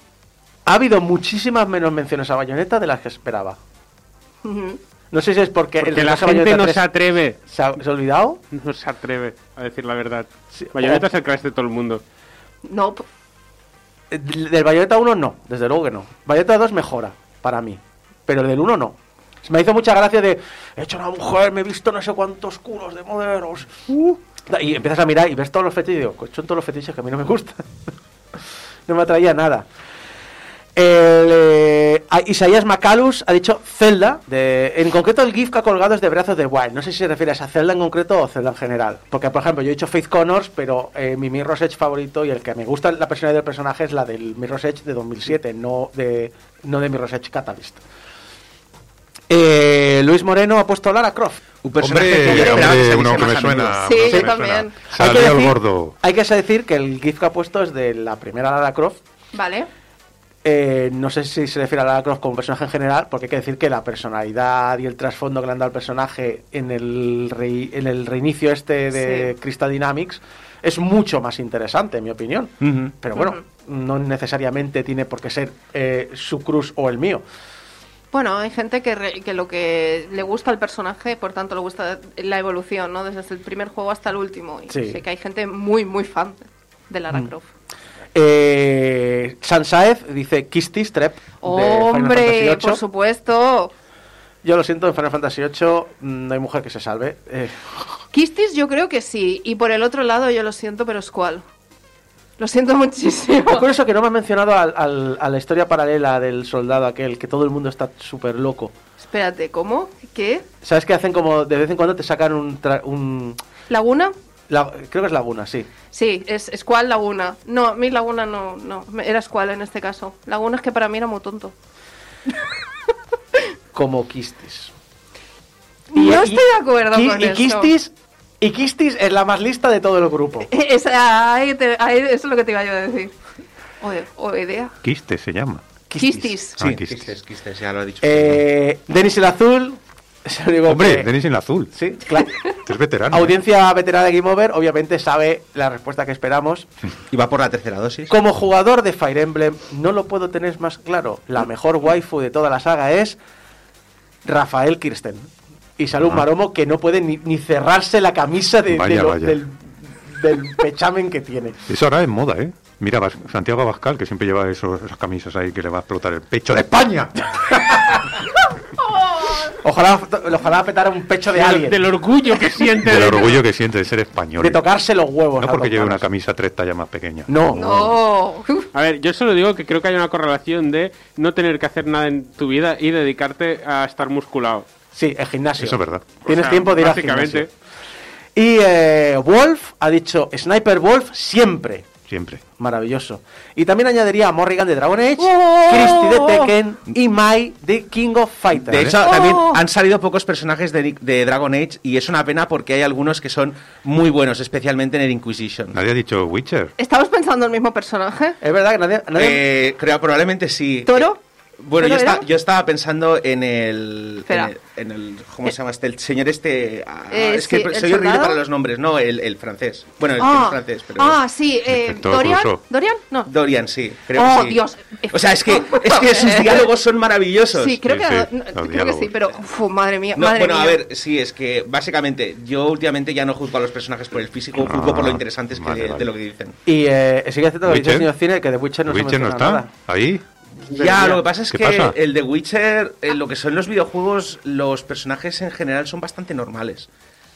ha habido muchísimas menos menciones a bayoneta de las que esperaba. No sé si es porque, Porque el la gente Bayonetta no 3 se atreve. se ha, se ha olvidado. No se atreve a decir la verdad. Sí, Bayonetta o- es el crash de todo el mundo. No, Eh, Del Bayonetta 1 no, desde luego que no. Bayonetta 2 mejora, para mí. Pero el del 1 no. Me hizo mucha gracia de, he hecho una mujer, me he visto no sé cuántos culos de modelos. Uh. Y empiezas a mirar y ves todos los fetiches y digo, "Coño, son todos los fetiches que a mí no me gustan. no me atraía nada. El, eh, Isaías Macalus ha dicho Zelda, de, en concreto el GIF que ha colgado es de of the Wild. No sé si se refiere a Zelda en concreto o Zelda en general. Porque, por ejemplo, yo he dicho Faith Connors, pero eh, mi Mirror's Edge favorito y el que me gusta la personalidad del personaje es la del Mirror's Edge de 2007, no de, no de Mirror's Edge Catalyst. Eh, Luis Moreno ha puesto Lara Croft. Un personaje que yo Hombre, esperaba que uno que más me suena. Sí, uno yo también. Hay que decir- gordo. Hay que decir que el GIF que ha puesto es de la primera Lara Croft, vale. Eh, no sé si se refiere a Lara Croft como personaje en general, porque hay que decir que la personalidad y el trasfondo que le han dado al personaje en el, rei- en el reinicio este de Sí. Crystal Dynamics es mucho más interesante, en mi opinión. Pero bueno, no necesariamente tiene por qué ser eh, su cruz o el mío. Bueno, hay gente que, re- que lo que le gusta al personaje, por tanto le gusta la evolución, ¿no? Desde el primer juego hasta el último. Y Sí. sé que hay gente muy, muy fan de Lara Mm. Croft. Eh, Sansaez dice Kistis Final ¡Hombre! Por supuesto. Yo lo siento, en Final Fantasy VIII mm, no hay mujer que se salve. Eh, Kistis yo creo que sí. Y por el otro lado yo lo siento, pero es cuál. Lo siento muchísimo. Es curioso que no me has mencionado al- al- a la historia paralela del soldado aquel, que todo el mundo está súper loco. Espérate, ¿cómo? ¿Qué? ¿Sabes que hacen como de vez en cuando te sacan un... tra- un ¿Laguna? la- creo que es Laguna, sí. Sí, es Squall Laguna. No, mi Laguna no, no, era Squall en este caso. Laguna es que para mí era muy tonto. Como Kistis. No estoy de acuerdo Ki- con y eso. Kistis, y Kistis es la más lista de todo el grupo. Esa- ahí te- ahí- eso es lo que te iba yo a decir. O, o idea. Quiste se llama. Kistis. Ah, Sí, Quistis. Quistes, Quistes, ya lo he dicho. Eh, Denis el Azul. es el único Hombre, que- Denis en la azul. Sí, claro. Es veterano. Audiencia veterana de Game Over, obviamente sabe la respuesta que esperamos. Y va por la tercera dosis. Como jugador de Fire Emblem, no lo puedo tener más claro. La mejor waifu de toda la saga es Rafael Kirsten. Y sale un maromo que no puede ni, ni cerrarse la camisa de, lo-. Del, del pechamen que tiene. Eso ahora es moda, ¿eh? Mira, Santiago Abascal, que siempre lleva esos, esas camisas ahí que le va a explotar el pecho de España. Ojalá, ojalá petara un pecho de alguien. Del orgullo que siente. Del de- orgullo que siente de ser español. de tocarse los huevos. No porque lleve una camisa tres tallas más pequeña. No. No. A ver, yo solo digo que creo que hay una correlación de no tener que hacer nada en tu vida y dedicarte a estar musculado. Sí, el gimnasio. Eso es verdad. Tienes O sea, tiempo de ir al básicamente. gimnasio. Y eh, Wolf ha dicho Sniper Wolf siempre. Siempre. Maravilloso. Y también añadiría a Morrigan de Dragon Age, ¡Oh! Christy de Tekken y Mai de King of Fighters. De hecho, Oh. también han salido pocos personajes de, de Dragon Age y es una pena porque hay algunos que son muy buenos, especialmente en el Inquisition. Nadie ha dicho Witcher. ¿Estamos pensando en el mismo personaje? Es verdad que nadie... nadie- Eh, creo probablemente sí. ¿Toro? Bueno, ¿Pero yo, esta- yo estaba pensando en el, en el, en el- ¿Cómo se llama este? El señor este... ah, Eh, es que sí, ¿el soy horrible para los nombres, no, el, el francés. Bueno, el Ah, es francés, pero... ah, sí, eh, Dorian. ¿Dorian? No. Dorian, sí. Creo oh, que sí. Dios. O sea, es que, es que sus diálogos son maravillosos. Sí, creo Sí, que, sí, no, los creo que diálogos. sí, pero uf, madre mía, No, madre bueno, mía. a ver, sí, es que básicamente yo últimamente ya no juzgo a los personajes por el físico, juzgo por lo interesantes que- vale, vale. de lo que dicen. Y eh, sigue lo que dice el señor Cine, que de Witcher no se ¿Witcher no está? nada. ¿Ahí? Ya, lo que pasa es ¿Qué que pasa? el de Witcher, en lo que son los videojuegos, los personajes en general son bastante normales.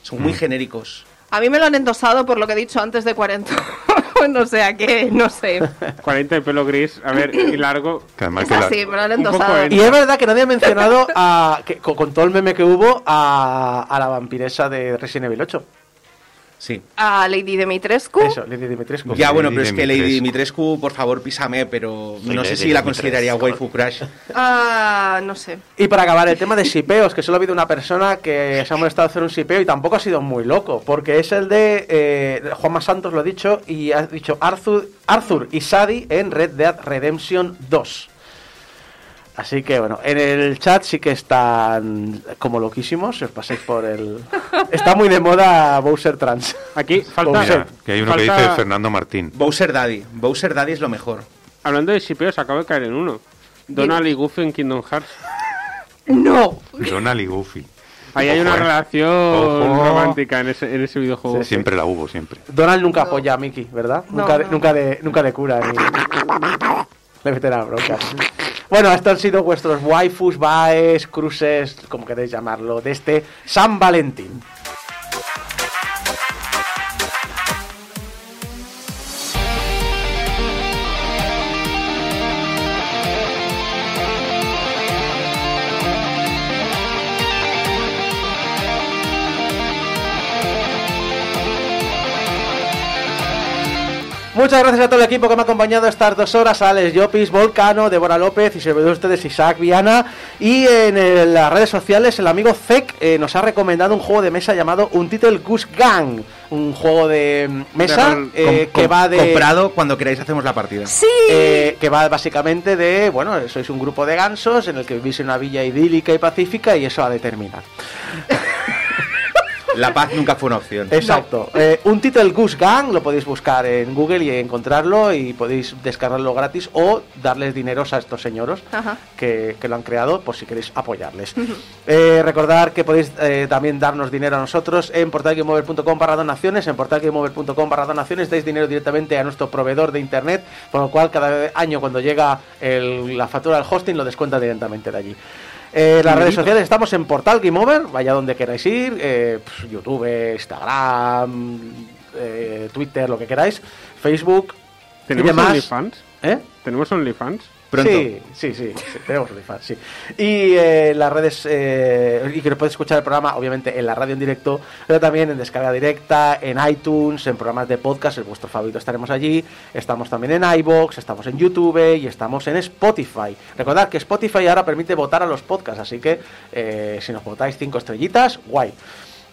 Son Mm. muy genéricos. A mí me lo han endosado por lo que he dicho antes de 40. no sé a qué, no sé. 40 de pelo gris, a ver, y largo. Que además Es que la- así, me lo Y es verdad que nadie ha mencionado, a, que, con, con todo el meme que hubo, a, a la vampiresa de Resident Evil 8. Sí. A Lady Dimitrescu. Eso, Lady Dimitrescu. Ya, bueno, Lady pero es que Lady Dimitrescu. Por favor, písame, pero no sé Lady si la consideraría waifu crush. Ah, no sé. Y para acabar, el tema de sipeos, que solo ha habido una persona que se ha molestado a hacer un sipeo y tampoco ha sido muy loco, porque es el de eh, Juanma Santos, lo ha dicho, y ha dicho Arthur, Arthur y Sadie en Red Dead Redemption 2. Así que bueno, en el chat sí que están como loquísimos, si os pasáis por el... Está muy de moda Bowser Trans. Aquí falta. Mira, que hay uno que dice Fernando Martín. Bowser Daddy. Bowser Daddy es lo mejor. Hablando de shipeos, acabo de caer en uno. Donald y Goofy en Kingdom Hearts. No. Donald y Goofy. Ahí hay Ojo, una eh. relación Ojo. romántica en ese, en ese videojuego. Siempre la hubo, siempre. Donald nunca apoya a Mickey, ¿verdad? No, nunca, de, no. nunca, de, nunca de cura. Ni... Le meterá broncas. Bueno, estos han sido vuestros waifus, baes, cruces, como queréis llamarlo, de este San Valentín. Muchas gracias a todo el equipo que me ha acompañado estas dos horas, Alex Llopis, Volcano, Débora López y sobre todo ustedes Isaac Viana. Y en eh, las redes sociales el amigo Zek eh, nos ha recomendado un juego de mesa llamado Untitled Goose Gang, un juego de mm, mesa De eh, que va de... Comprado cuando queráis hacemos la partida. Sí. eh, que va básicamente de, bueno, sois un grupo de gansos en el que vivís en una villa idílica y pacífica y eso a determinar. La paz nunca fue una opción. Exacto. Eh, un Title Goose Gang lo podéis buscar en Google y encontrarlo y podéis descargarlo gratis o darles dineros a estos señoros que lo han creado por si queréis apoyarles. Eh, recordar que podéis eh, también darnos dinero a nosotros en portalgameover.com barra donaciones. En portalgameover.com barra donaciones dais dinero directamente a nuestro proveedor de internet, por lo cual cada año cuando llega el- la factura del hosting lo descuenta directamente de allí. Eh, las redes sociales estamos en Portal Game Over, vaya donde queráis ir, eh, pues, YouTube, Instagram, eh, Twitter, lo que queráis, Facebook y ¿Tenemos demás. OnlyFans? ¿Eh? ¿Tenemos OnlyFans? Sí, sí, sí, tenemos OnlyFans, sí. Y eh, las redes, eh, y que podéis escuchar el programa, obviamente, en la radio en directo, pero también en descarga directa, en iTunes, en programas de podcast, en vuestro favorito estaremos allí. Estamos también en iBox, estamos en YouTube y estamos en Spotify. Recordad que Spotify ahora permite votar a los podcasts, así que eh, si nos votáis cinco estrellitas, guay.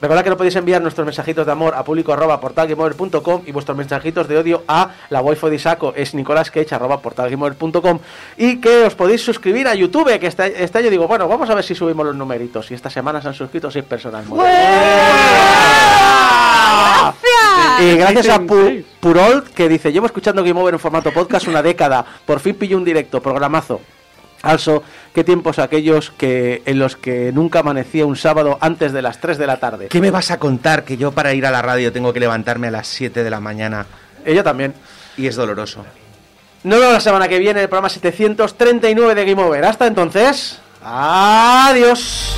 Recordad que no podéis enviar nuestros mensajitos de amor a público arroba portalgameover.com y vuestros mensajitos de odio a la waifu de Isaco es nicolasquech arroba portalgameover.com y que os podéis suscribir a YouTube, que este, este año digo, bueno, vamos a ver si subimos los numeritos y esta semana se han suscrito seis personas. Y gracias a Pu- Purold que dice, llevo escuchando Game Over en formato podcast una década, por fin pillo un directo, programazo. Also, qué tiempos aquellos que en los que nunca amanecía un sábado antes de las 3 de la tarde. ¿Qué me vas a contar que yo para ir a la radio tengo que levantarme a las 7 de la mañana? Ella también. Y es doloroso. Nos vemos la semana que viene, el programa 739 de Game Over. Hasta entonces, adiós.